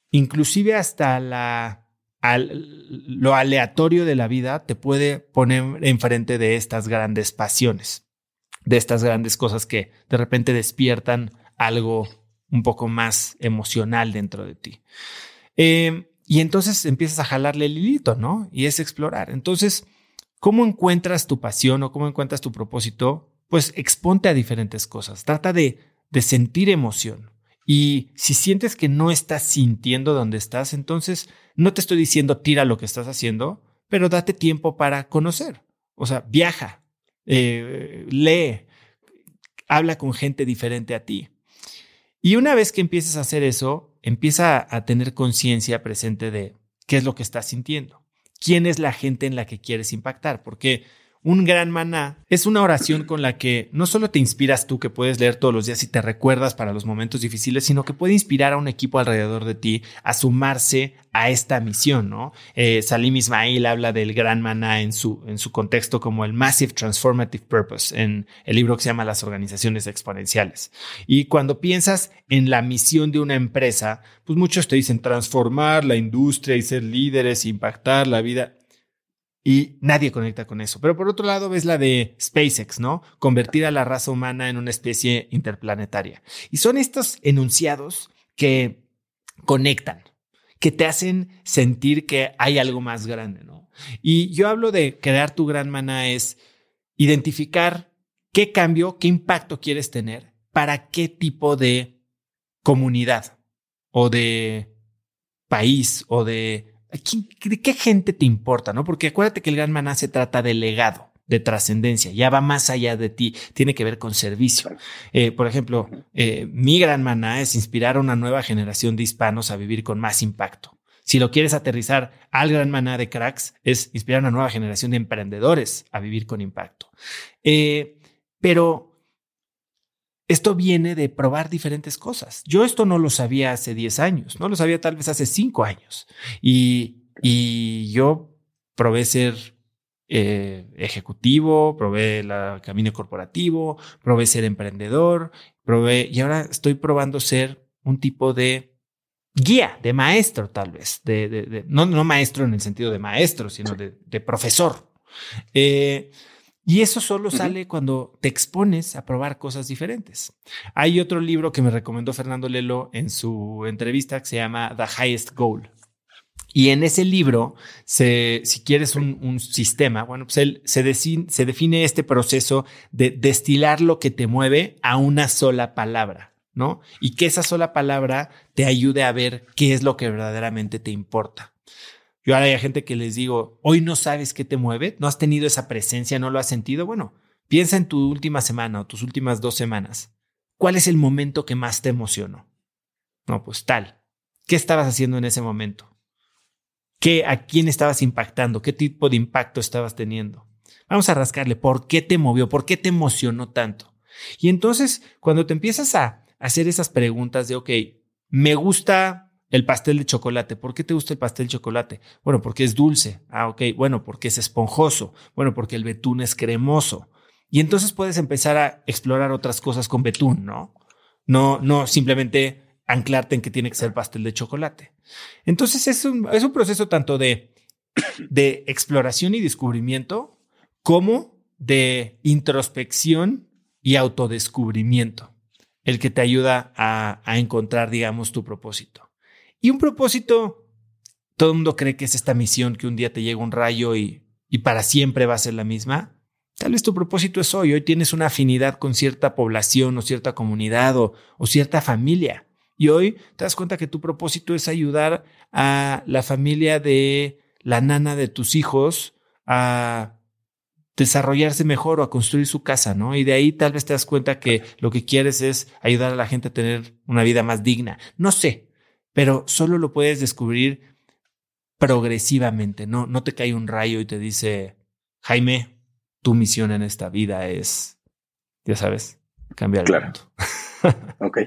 inclusive hasta la, lo aleatorio de la vida te puede poner enfrente de estas grandes pasiones, de estas grandes cosas que de repente despiertan algo un poco más emocional dentro de ti. Eh, y entonces empiezas a jalarle el hilito, ¿no? Y es explorar. Entonces, ¿Cómo encuentras tu pasión o cómo encuentras tu propósito? Pues exponte a diferentes cosas. Trata de, de sentir emoción. Y si sientes que no estás sintiendo donde estás, entonces no te estoy diciendo tira lo que estás haciendo, pero date tiempo para conocer. O sea, viaja, eh, lee, habla con gente diferente a ti. Y una vez que empieces a hacer eso, empieza a tener conciencia presente de qué es lo que estás sintiendo quién es la gente en la que quieres impactar, porque un gran maná es una oración con la que no solo te inspiras tú que puedes leer todos los días y te recuerdas para los momentos difíciles, sino que puede inspirar a un equipo alrededor de ti a sumarse a esta misión, ¿no? Eh, Salim Ismail habla del gran maná en su, en su contexto como el Massive Transformative Purpose en el libro que se llama Las Organizaciones Exponenciales. Y cuando piensas en la misión de una empresa, pues muchos te dicen transformar la industria y ser líderes, impactar la vida y nadie conecta con eso. Pero por otro lado ves la de SpaceX, ¿no? Convertir a la raza humana en una especie interplanetaria. Y son estos enunciados que conectan, que te hacen sentir que hay algo más grande, ¿no? Y yo hablo de crear tu gran mana es identificar qué cambio, qué impacto quieres tener para qué tipo de comunidad o de país o de ¿De qué gente te importa? ¿no? Porque acuérdate que el gran maná se trata de legado, de trascendencia, ya va más allá de ti, tiene que ver con servicio. Eh, por ejemplo, eh, mi gran maná es inspirar a una nueva generación de hispanos a vivir con más impacto. Si lo quieres aterrizar al gran maná de cracks, es inspirar a una nueva generación de emprendedores a vivir con impacto. Eh, pero esto viene de probar diferentes cosas. Yo esto no lo sabía hace 10 años, no lo sabía tal vez hace 5 años. Y, y yo probé ser eh, ejecutivo, probé el camino corporativo, probé ser emprendedor, probé y ahora estoy probando ser un tipo de guía, de maestro tal vez, de, de, no, no maestro en el sentido de maestro, sino de, de profesor. Eh, Y eso solo sale cuando te expones a probar cosas diferentes. Hay otro libro que me recomendó Fernando Lelo en su entrevista que se llama The Highest Goal. Y en ese libro, si quieres un, sistema, bueno, pues él se, se define este proceso de destilar lo que te mueve a una sola palabra, ¿no? Y que esa sola palabra te ayude a ver qué es lo que verdaderamente te importa. Yo ahora hay gente que les digo, hoy no sabes qué te mueve, no has tenido esa presencia, no lo has sentido. Bueno, piensa en tu última semana o tus últimas dos semanas. ¿Cuál es el momento que más te emocionó? No, pues tal. ¿Qué estabas haciendo en ese momento? ¿Qué, ¿A quién estabas impactando? ¿Qué tipo de impacto estabas teniendo? Vamos a rascarle. ¿Por qué te movió? ¿Por qué te emocionó tanto? Y entonces, cuando te empiezas a hacer esas preguntas de, ok, me gusta el pastel de chocolate. ¿Por qué te gusta el pastel de chocolate? Bueno, porque es dulce. Ah, ok. Bueno, porque es esponjoso. Bueno, porque el betún es cremoso. Y entonces puedes empezar a explorar otras cosas con betún, ¿no? No, no simplemente anclarte en que tiene que ser pastel de chocolate. Entonces es un, es un proceso tanto de, de exploración y descubrimiento como de introspección y autodescubrimiento, el que te ayuda a, a encontrar, digamos, tu propósito. Y un propósito, todo el mundo cree que es esta misión que un día te llega un rayo y, y para siempre va a ser la misma. Tal vez tu propósito es hoy, hoy tienes una afinidad con cierta población o cierta comunidad o, o cierta familia. Y hoy te das cuenta que tu propósito es ayudar a la familia de la nana de tus hijos a desarrollarse mejor o a construir su casa, ¿no? Y de ahí tal vez te das cuenta que lo que quieres es ayudar a la gente a tener una vida más digna. No sé, pero solo lo puedes descubrir progresivamente, ¿no? No te cae un rayo y te dice, Jaime, tu misión en esta vida es, ya sabes, cambiar el mundo. ok.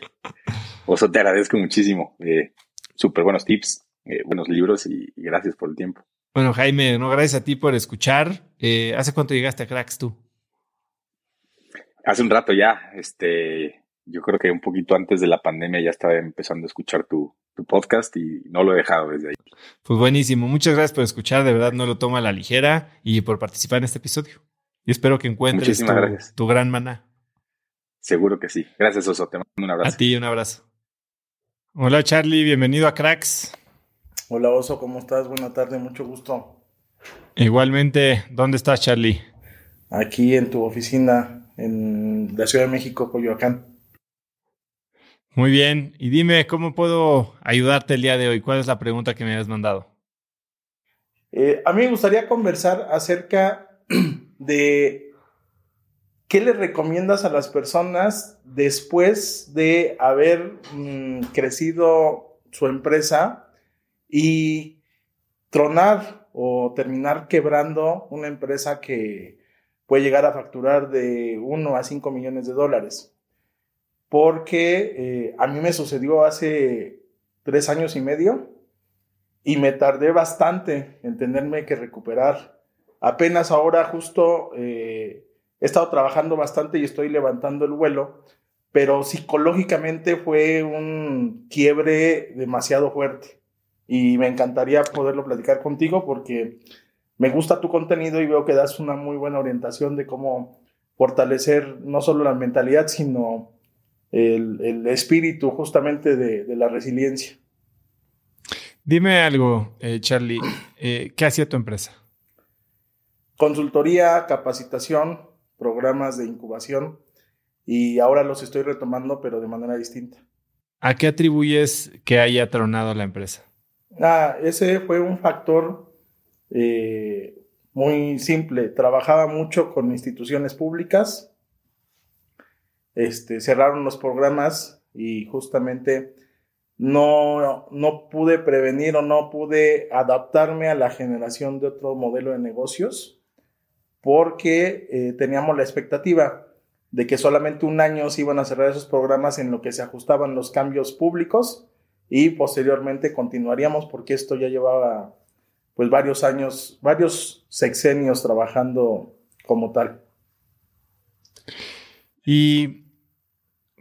Oso, te agradezco muchísimo. Eh, Súper buenos tips, eh, buenos libros y, gracias por el tiempo. Bueno, Jaime, no, gracias a ti por escuchar. Eh, ¿Hace cuánto llegaste a Cracks tú? Hace un rato ya. Este, yo creo que un poquito antes de la pandemia ya estaba empezando a escuchar tu, tu podcast y no lo he dejado desde ahí. Pues buenísimo. Muchas gracias por escuchar. De verdad no lo tomo a la ligera y por participar en este episodio. Y espero que encuentres tu, tu, gran maná. Seguro que sí. Gracias, Oso. Te mando un abrazo. A ti, un abrazo. Hola, Charlie. Bienvenido a Cracks. Hola, Oso. ¿Cómo estás? Buena tarde. Mucho gusto. Igualmente. ¿Dónde estás, Charlie? Aquí en tu oficina en la Ciudad de México, Coyoacán. Muy bien. Y dime, ¿cómo puedo ayudarte el día de hoy? ¿Cuál es la pregunta que me has mandado? Eh, a mí me gustaría conversar acerca de qué le recomiendas a las personas después de haber mm, crecido su empresa y tronar o terminar quebrando una empresa que puede llegar a facturar de 1 a 5 millones de dólares porque eh, a mí me sucedió hace tres años y medio y me tardé bastante en tenerme que recuperar. Apenas ahora justo eh, he estado trabajando bastante y estoy levantando el vuelo, pero psicológicamente fue un quiebre demasiado fuerte y me encantaría poderlo platicar contigo porque me gusta tu contenido y veo que das una muy buena orientación de cómo fortalecer no solo la mentalidad, sino el, espíritu justamente de, la resiliencia. Dime algo, eh, Charlie, eh, ¿qué hacía tu empresa? Consultoría, capacitación, programas de incubación y ahora los estoy retomando pero de manera distinta. ¿A qué atribuyes que haya tronado la empresa? Ah, ese fue un factor eh, muy simple. Trabajaba mucho con instituciones públicas, este, cerraron los programas y justamente no, no pude prevenir o no pude adaptarme a la generación de otro modelo de negocios porque eh, teníamos la expectativa de que solamente un año se iban a cerrar esos programas en lo que se ajustaban los cambios públicos y posteriormente continuaríamos porque esto ya llevaba pues varios años, varios sexenios trabajando como tal. Y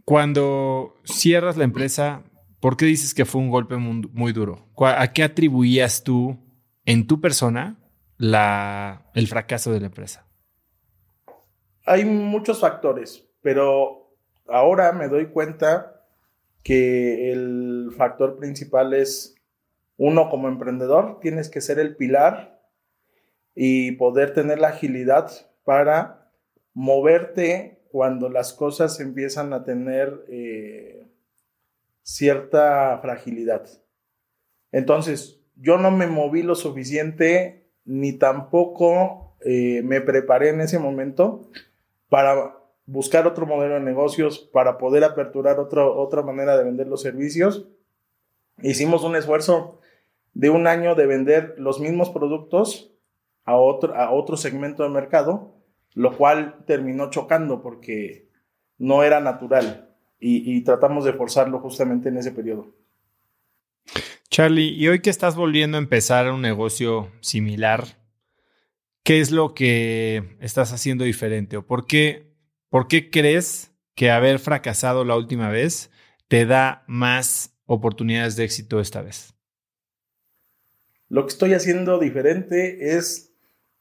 cuando cierras la empresa, ¿por qué dices que fue un golpe muy, duro? ¿A qué atribuías tú en tu persona el fracaso de la empresa? hay muchos factores, pero ahora me doy cuenta que el factor principal es uno como emprendedor, tienes que ser el pilar y poder tener la agilidad para moverte cuando las cosas empiezan a tener eh, cierta fragilidad. Entonces, yo no me moví lo suficiente ni tampoco eh, me preparé en ese momento para buscar otro modelo de negocios, para poder aperturar otra manera de vender los servicios. Hicimos un esfuerzo de un año de vender los mismos productos a otro, a otro segmento de mercado, lo cual terminó chocando porque no era natural y, tratamos de forzarlo justamente en ese periodo. Charlie, y hoy que estás volviendo a empezar un negocio similar, ¿qué es lo que estás haciendo diferente? ¿O por qué, por qué crees que haber fracasado la última vez te da más oportunidades de éxito esta vez? Lo que estoy haciendo diferente es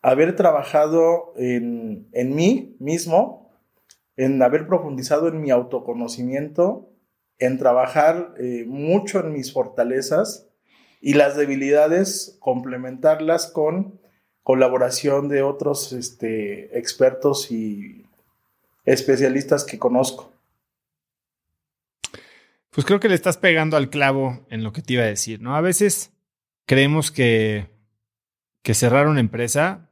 haber trabajado en, mí mismo, en haber profundizado en mi autoconocimiento, en trabajar eh, mucho en mis fortalezas y las debilidades, complementarlas con colaboración de otros este, expertos y especialistas que conozco. Pues creo que le estás pegando al clavo en lo que te iba a decir, ¿no? A veces creemos que, que cerrar una empresa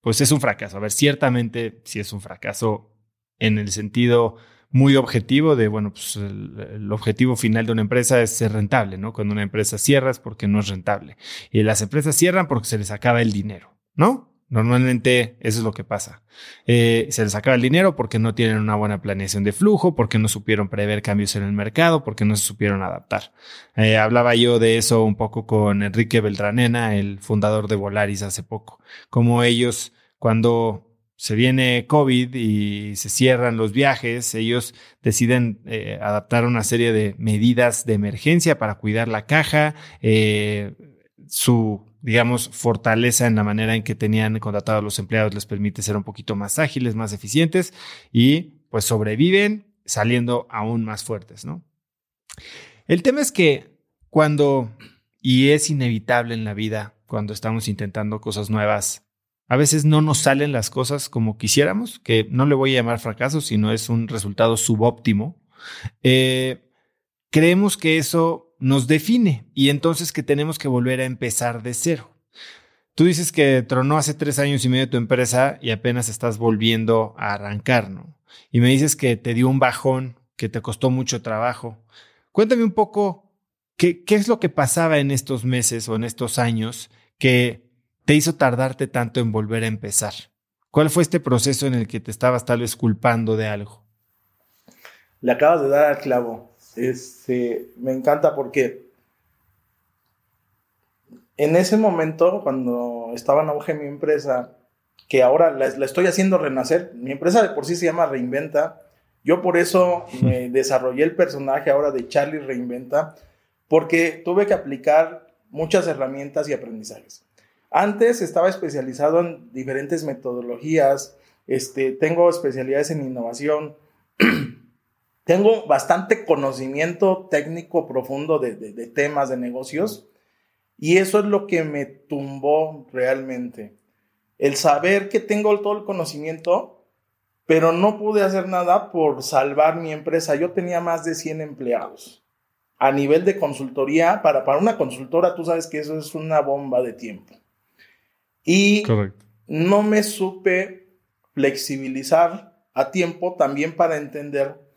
pues es un fracaso. A ver, ciertamente sí es un fracaso en el sentido muy objetivo de, bueno, pues el, objetivo final de una empresa es ser rentable, ¿no? Cuando una empresa cierra es porque no es rentable. Y las empresas cierran porque se les acaba el dinero, ¿no? Normalmente eso es lo que pasa. Eh, se les acaba el dinero porque no tienen una buena planeación de flujo, porque no supieron prever cambios en el mercado, porque no se supieron adaptar. Eh, hablaba yo de eso un poco con Enrique Beltranena, el fundador de Volaris hace poco, como ellos cuando se viene COVID y se cierran los viajes, ellos deciden eh, adaptar una serie de medidas de emergencia para cuidar la caja, su digamos, fortaleza en la manera en que tenían contratado a los empleados les permite ser un poquito más ágiles, más eficientes y pues sobreviven saliendo aún más fuertes, ¿no? El tema es que cuando, y es inevitable en la vida, cuando estamos intentando cosas nuevas, a veces no nos salen las cosas como quisiéramos, que no le voy a llamar fracaso, sino es un resultado subóptimo. Eh, creemos que eso nos define y entonces que tenemos que volver a empezar de cero. Tú dices que tronó hace tres años y medio tu empresa y apenas estás volviendo a arrancar, ¿no? Y me dices que te dio un bajón, que te costó mucho trabajo. Cuéntame un poco qué, es lo que pasaba en estos meses o en estos años que te hizo tardarte tanto en volver a empezar. ¿Cuál fue este proceso en el que te estabas tal vez culpando de algo? Le acabas de dar al clavo. Este, me encanta porque en ese momento, cuando estaba en auge mi empresa, que ahora la, estoy haciendo renacer, mi empresa de por sí se llama Reinventa, yo por eso me desarrollé el personaje ahora de Charlie Reinventa, porque tuve que aplicar muchas herramientas y aprendizajes. Antes estaba especializado en diferentes metodologías, este, tengo especialidades en innovación, tengo bastante conocimiento técnico profundo de, temas de negocios y eso es lo que me tumbó realmente. El saber que tengo todo el conocimiento, pero no pude hacer nada por salvar mi empresa. Yo tenía más de 100 empleados. A nivel de consultoría, para, para una consultora, tú sabes que eso es una bomba de tiempo. Y no me supe flexibilizar a tiempo también para entender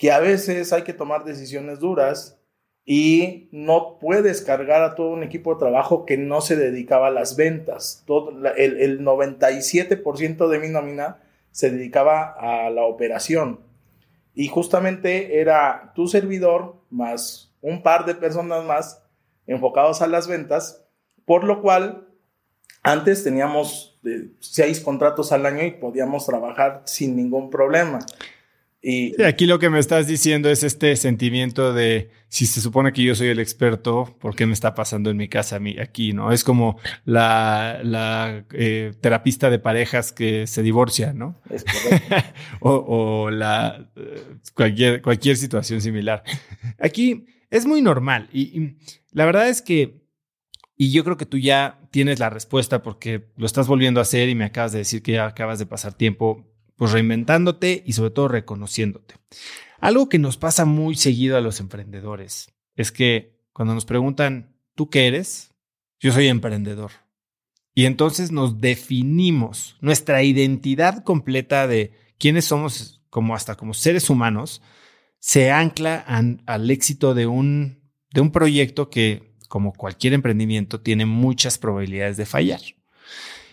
que a veces hay que tomar decisiones duras y no puedes cargar a todo un equipo de trabajo que no se dedicaba a las ventas. Todo, el, el 97% de mi nómina se dedicaba a la operación. Y justamente era tu servidor más un par de personas más enfocados a las ventas, por lo cual antes teníamos eh, seis contratos al año y podíamos trabajar sin ningún problema. Y aquí lo que me estás diciendo es este sentimiento de si se supone que yo soy el experto, ¿por qué me está pasando en mi casa a mí aquí? No es como la, la eh, terapista de parejas que se divorcia, ¿no? Es o, o, la eh, cualquier, cualquier situación similar. Aquí es muy normal y la verdad es que y yo creo que tú ya tienes la respuesta porque lo estás volviendo a hacer y me acabas de decir que ya acabas de pasar tiempo pues reinventándote y sobre todo reconociéndote. Algo que nos pasa muy seguido a los emprendedores es que cuando nos preguntan, ¿tú qué eres? Yo soy emprendedor. Y entonces nos definimos nuestra identidad completa de quiénes somos como hasta como seres humanos, se ancla al éxito de un, de un proyecto que, como cualquier emprendimiento, tiene muchas probabilidades de fallar.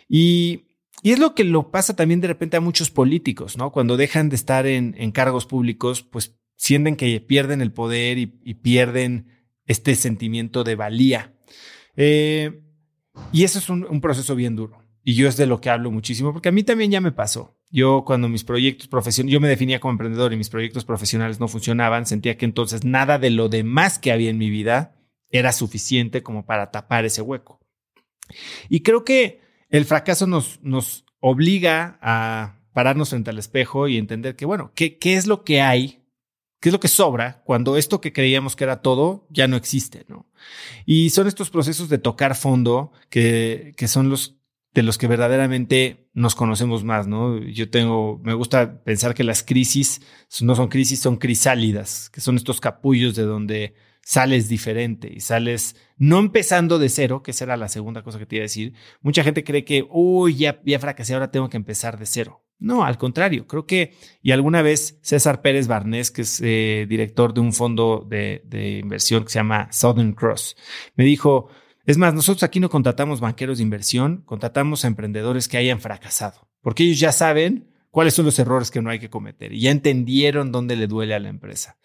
Y y es lo que lo pasa también de repente a muchos políticos, ¿no? Cuando dejan de estar en, cargos públicos, pues sienten que pierden el poder y, pierden este sentimiento de valía. Eh, y eso es un, proceso bien duro. Y yo es de lo que hablo muchísimo, porque a mí también ya me pasó. Yo cuando mis proyectos profesionales, yo me definía como emprendedor y mis proyectos profesionales no funcionaban, sentía que entonces nada de lo demás que había en mi vida era suficiente como para tapar ese hueco. Y creo que el fracaso nos, nos obliga a pararnos frente al espejo y entender que, bueno, ¿qué, ¿qué es lo que hay? ¿Qué es lo que sobra cuando esto que creíamos que era todo ya no existe? ¿no? Y son estos procesos de tocar fondo que, que son los de los que verdaderamente nos conocemos más, ¿no? Yo tengo, me gusta pensar que las crisis no son crisis, son crisálidas, que son estos capullos de donde sales diferente y sales no empezando de cero, que esa era la segunda cosa que te iba a decir. Mucha gente cree que, uy, ya, ya fracasé, ahora tengo que empezar de cero. No, al contrario, creo que, y alguna vez César Pérez Barnés, que es eh, director de un fondo de, de inversión que se llama Southern Cross, me dijo, es más, nosotros aquí no contratamos banqueros de inversión, contratamos a emprendedores que hayan fracasado, porque ellos ya saben cuáles son los errores que no hay que cometer y ya entendieron dónde le duele a la empresa.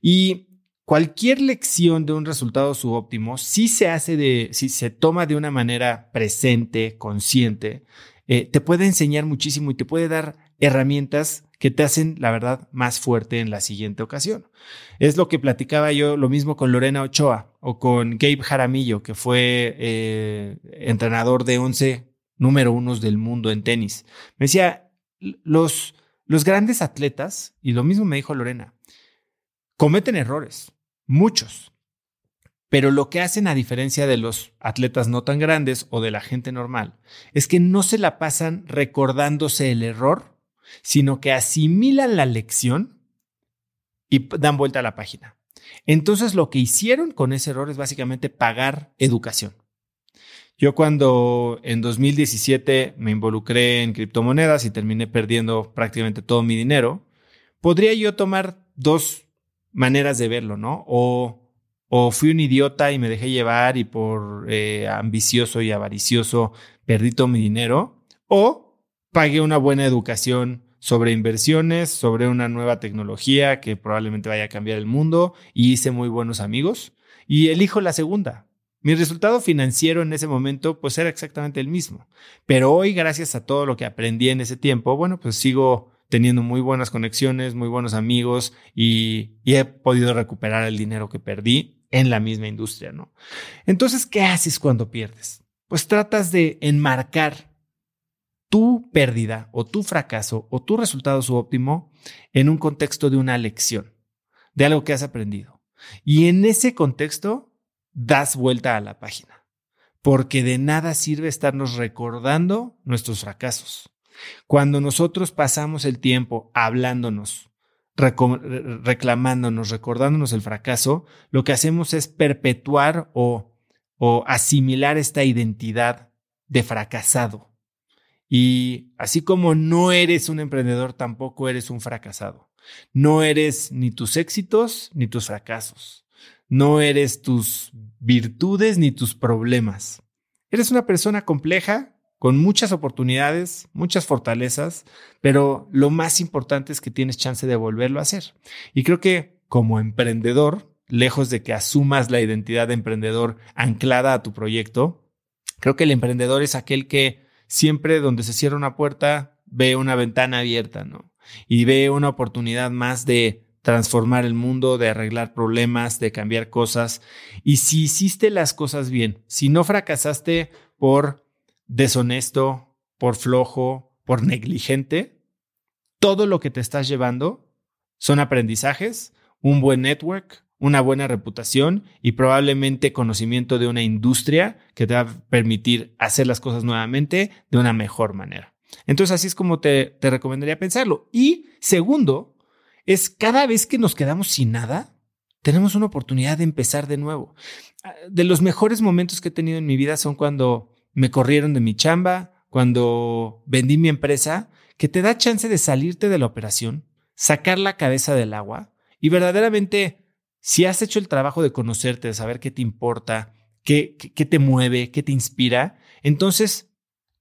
Y cualquier lección de un resultado subóptimo, si se hace de, si se toma de una manera presente, consciente, eh, te puede enseñar muchísimo y te puede dar herramientas que te hacen, la verdad, más fuerte en la siguiente ocasión. Es lo que platicaba yo, lo mismo con Lorena Ochoa o con Gabe Jaramillo, que fue eh, entrenador de 11 número unos del mundo en tenis. Me decía, los, los grandes atletas, y lo mismo me dijo Lorena, cometen errores muchos. Pero lo que hacen a diferencia de los atletas no tan grandes o de la gente normal es que no se la pasan recordándose el error, sino que asimilan la lección y dan vuelta a la página. Entonces lo que hicieron con ese error es básicamente pagar educación. Yo cuando en 2017 me involucré en criptomonedas y terminé perdiendo prácticamente todo mi dinero, podría yo tomar dos maneras de verlo, ¿no? O, o fui un idiota y me dejé llevar y por eh, ambicioso y avaricioso perdí todo mi dinero, o pagué una buena educación sobre inversiones, sobre una nueva tecnología que probablemente vaya a cambiar el mundo y hice muy buenos amigos y elijo la segunda. Mi resultado financiero en ese momento pues era exactamente el mismo, pero hoy gracias a todo lo que aprendí en ese tiempo, bueno, pues sigo teniendo muy buenas conexiones, muy buenos amigos y, he podido recuperar el dinero que perdí en la misma industria, ¿no? Entonces, ¿qué haces cuando pierdes? Pues tratas de enmarcar tu pérdida o tu fracaso o tu resultado subóptimo en un contexto de una lección, de algo que has aprendido. Y en ese contexto das vuelta a la página, porque de nada sirve estarnos recordando nuestros fracasos. Cuando nosotros pasamos el tiempo hablándonos, reclamándonos, recordándonos el fracaso, lo que hacemos es perpetuar o, asimilar esta identidad de fracasado. Y así como no eres un emprendedor, tampoco eres un fracasado. No eres ni tus éxitos ni tus fracasos. No eres tus virtudes ni tus problemas. Eres una persona compleja con muchas oportunidades, muchas fortalezas, pero lo más importante es que tienes chance de volverlo a hacer. Y creo que como emprendedor, lejos de que asumas la identidad de emprendedor anclada a tu proyecto, creo que el emprendedor es aquel que siempre donde se cierra una puerta ve una ventana abierta, ¿no? y ve una oportunidad más de transformar el mundo, de arreglar problemas, de cambiar cosas. Y si hiciste las cosas bien, si no fracasaste por deshonesto, por flojo, por negligente, todo lo que te estás llevando son aprendizajes, un buen network, una buena reputación y probablemente conocimiento de una industria que te va a permitir hacer las cosas nuevamente de una mejor manera. Entonces así es como te, te recomendaría pensarlo. Y segundo, es cada vez que nos quedamos sin nada, tenemos una oportunidad de empezar de nuevo. Ah, de los mejores momentos que he tenido en mi vida son cuando me corrieron de mi chamba, cuando vendí mi empresa, que te da chance de salirte de la operación, sacar la cabeza del agua y verdaderamente, si has hecho el trabajo de conocerte, de saber qué te importa, qué, qué, te mueve, qué te inspira, entonces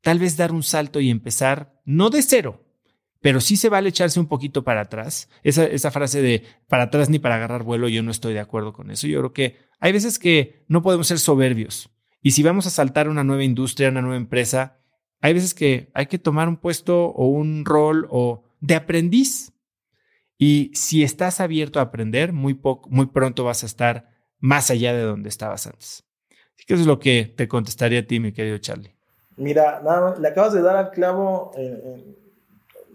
tal vez dar un salto y empezar no de cero, pero sí se vale echarse un poquito para atrás. Esa, esa, frase de para atrás ni para agarrar vuelo, yo no estoy de acuerdo con eso. Yo creo que hay veces que no podemos ser soberbios. Y si vamos a saltar una nueva industria, una nueva empresa, hay veces que hay que tomar un puesto o un rol o de aprendiz. Y si estás abierto a aprender, muy, poco, muy pronto vas a estar más allá de donde estabas antes. Así que eso es lo que te contestaría a ti, mi querido Charlie. Mira, nada, le acabas de dar al clavo en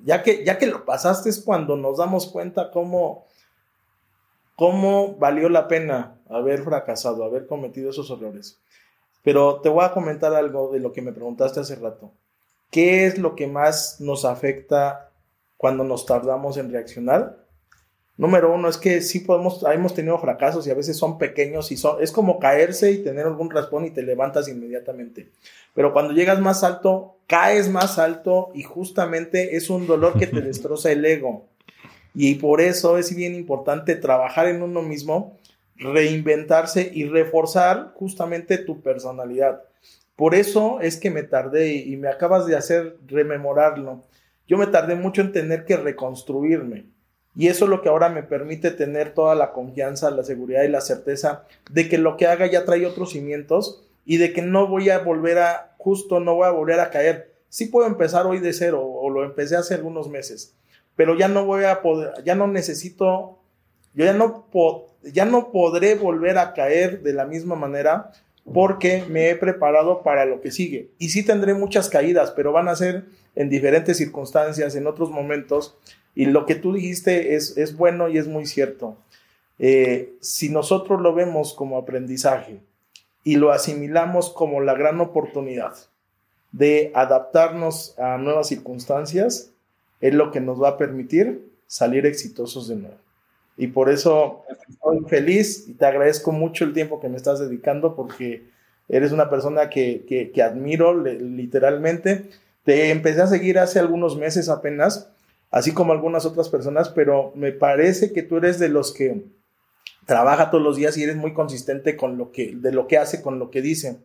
ya que, ya que lo pasaste es cuando nos damos cuenta cómo, cómo valió la pena haber fracasado, haber cometido esos errores. Pero te voy a comentar algo de lo que me preguntaste hace rato. ¿Qué es lo que más nos afecta cuando nos tardamos en reaccionar? Número uno es que sí podemos, hemos tenido fracasos y a veces son pequeños y son, es como caerse y tener algún raspón y te levantas inmediatamente. Pero cuando llegas más alto, caes más alto y justamente es un dolor que te destroza el ego. Y por eso es bien importante trabajar en uno mismo, reinventarse y reforzar justamente tu personalidad. Por eso es que me tardé y me acabas de hacer rememorarlo. Yo me tardé mucho en tener que reconstruirme. Y eso es lo que ahora me permite tener toda la confianza, la seguridad y la certeza de que lo que haga ya trae otros cimientos y de que no voy a volver a, justo no voy a volver a caer. Sí puedo empezar hoy de cero o lo empecé hace algunos meses, pero ya no voy a poder, ya no necesito, yo ya no, ya no podré volver a caer de la misma manera porque me he preparado para lo que sigue. Y sí tendré muchas caídas, pero van a ser en diferentes circunstancias, en otros momentos. Y lo que tú dijiste es, es bueno y es muy cierto. Eh, si nosotros lo vemos como aprendizaje, y lo asimilamos como la gran oportunidad de adaptarnos a nuevas circunstancias, es lo que nos va a permitir salir exitosos de nuevo. Y por eso estoy feliz y te agradezco mucho el tiempo que me estás dedicando porque eres una persona que, que, admiro literalmente. Te empecé a seguir hace algunos meses apenas, así como algunas otras personas, pero me parece que tú eres de los que trabaja todos los días y eres muy consistente con lo que, de lo que hace, con lo que dice.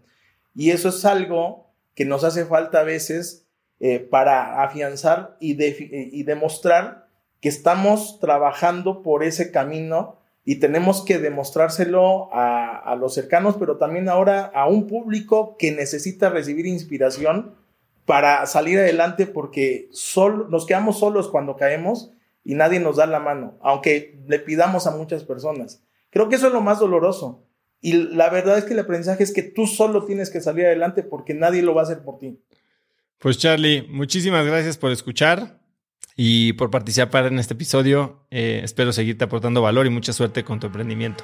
Y eso es algo que nos hace falta a veces eh, para afianzar y, y demostrar que estamos trabajando por ese camino y tenemos que demostrárselo a, a, los cercanos, pero también ahora a un público que necesita recibir inspiración para salir adelante porque sol, nos quedamos solos cuando caemos y nadie nos da la mano, aunque le pidamos a muchas personas. Creo que eso es lo más doloroso. Y la verdad es que el aprendizaje es que tú solo tienes que salir adelante porque nadie lo va a hacer por ti. Pues Charlie, muchísimas gracias por escuchar y por participar en este episodio. Eh, espero seguirte aportando valor y mucha suerte con tu emprendimiento.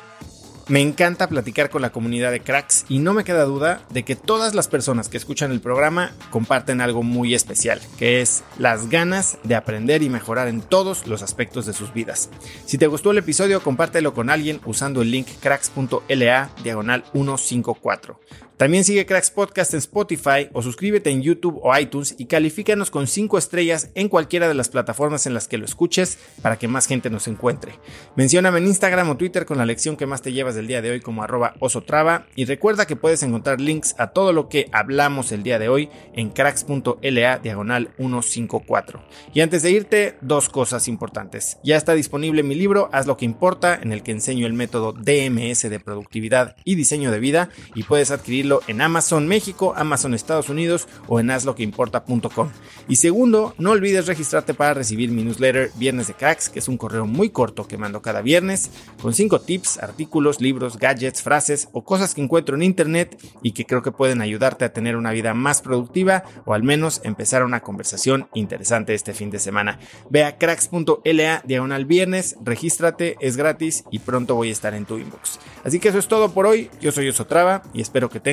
Me encanta platicar con la comunidad de cracks y no me queda duda de que todas las personas que escuchan el programa comparten algo muy especial, que es las ganas de aprender y mejorar en todos los aspectos de sus vidas. Si te gustó el episodio, compártelo con alguien usando el link cracks.la diagonal 154. También sigue Cracks Podcast en Spotify o suscríbete en YouTube o iTunes y califícanos con 5 estrellas en cualquiera de las plataformas en las que lo escuches para que más gente nos encuentre. Mencióname en Instagram o Twitter con la lección que más te llevas del día de hoy como arroba osotrava y recuerda que puedes encontrar links a todo lo que hablamos el día de hoy en cracks.la diagonal 154. Y antes de irte, dos cosas importantes. Ya está disponible mi libro Haz lo que importa en el que enseño el método DMS de productividad y diseño de vida y puedes adquirir en Amazon México, Amazon Estados Unidos o en hazloqueimporta.com. Y segundo, no olvides registrarte para recibir mi newsletter Viernes de Cracks, que es un correo muy corto que mando cada viernes con 5 tips, artículos, libros, gadgets, frases o cosas que encuentro en internet y que creo que pueden ayudarte a tener una vida más productiva o al menos empezar una conversación interesante este fin de semana. Ve a cracks.la diagonal viernes, regístrate, es gratis y pronto voy a estar en tu inbox. Así que eso es todo por hoy, yo soy Osotrava y espero que tengas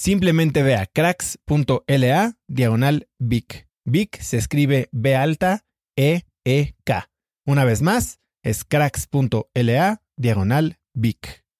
Simplemente ve a cracks.la diagonal Vic. Vic se escribe B alta E E K. Una vez más, es cracks.la diagonal Vic.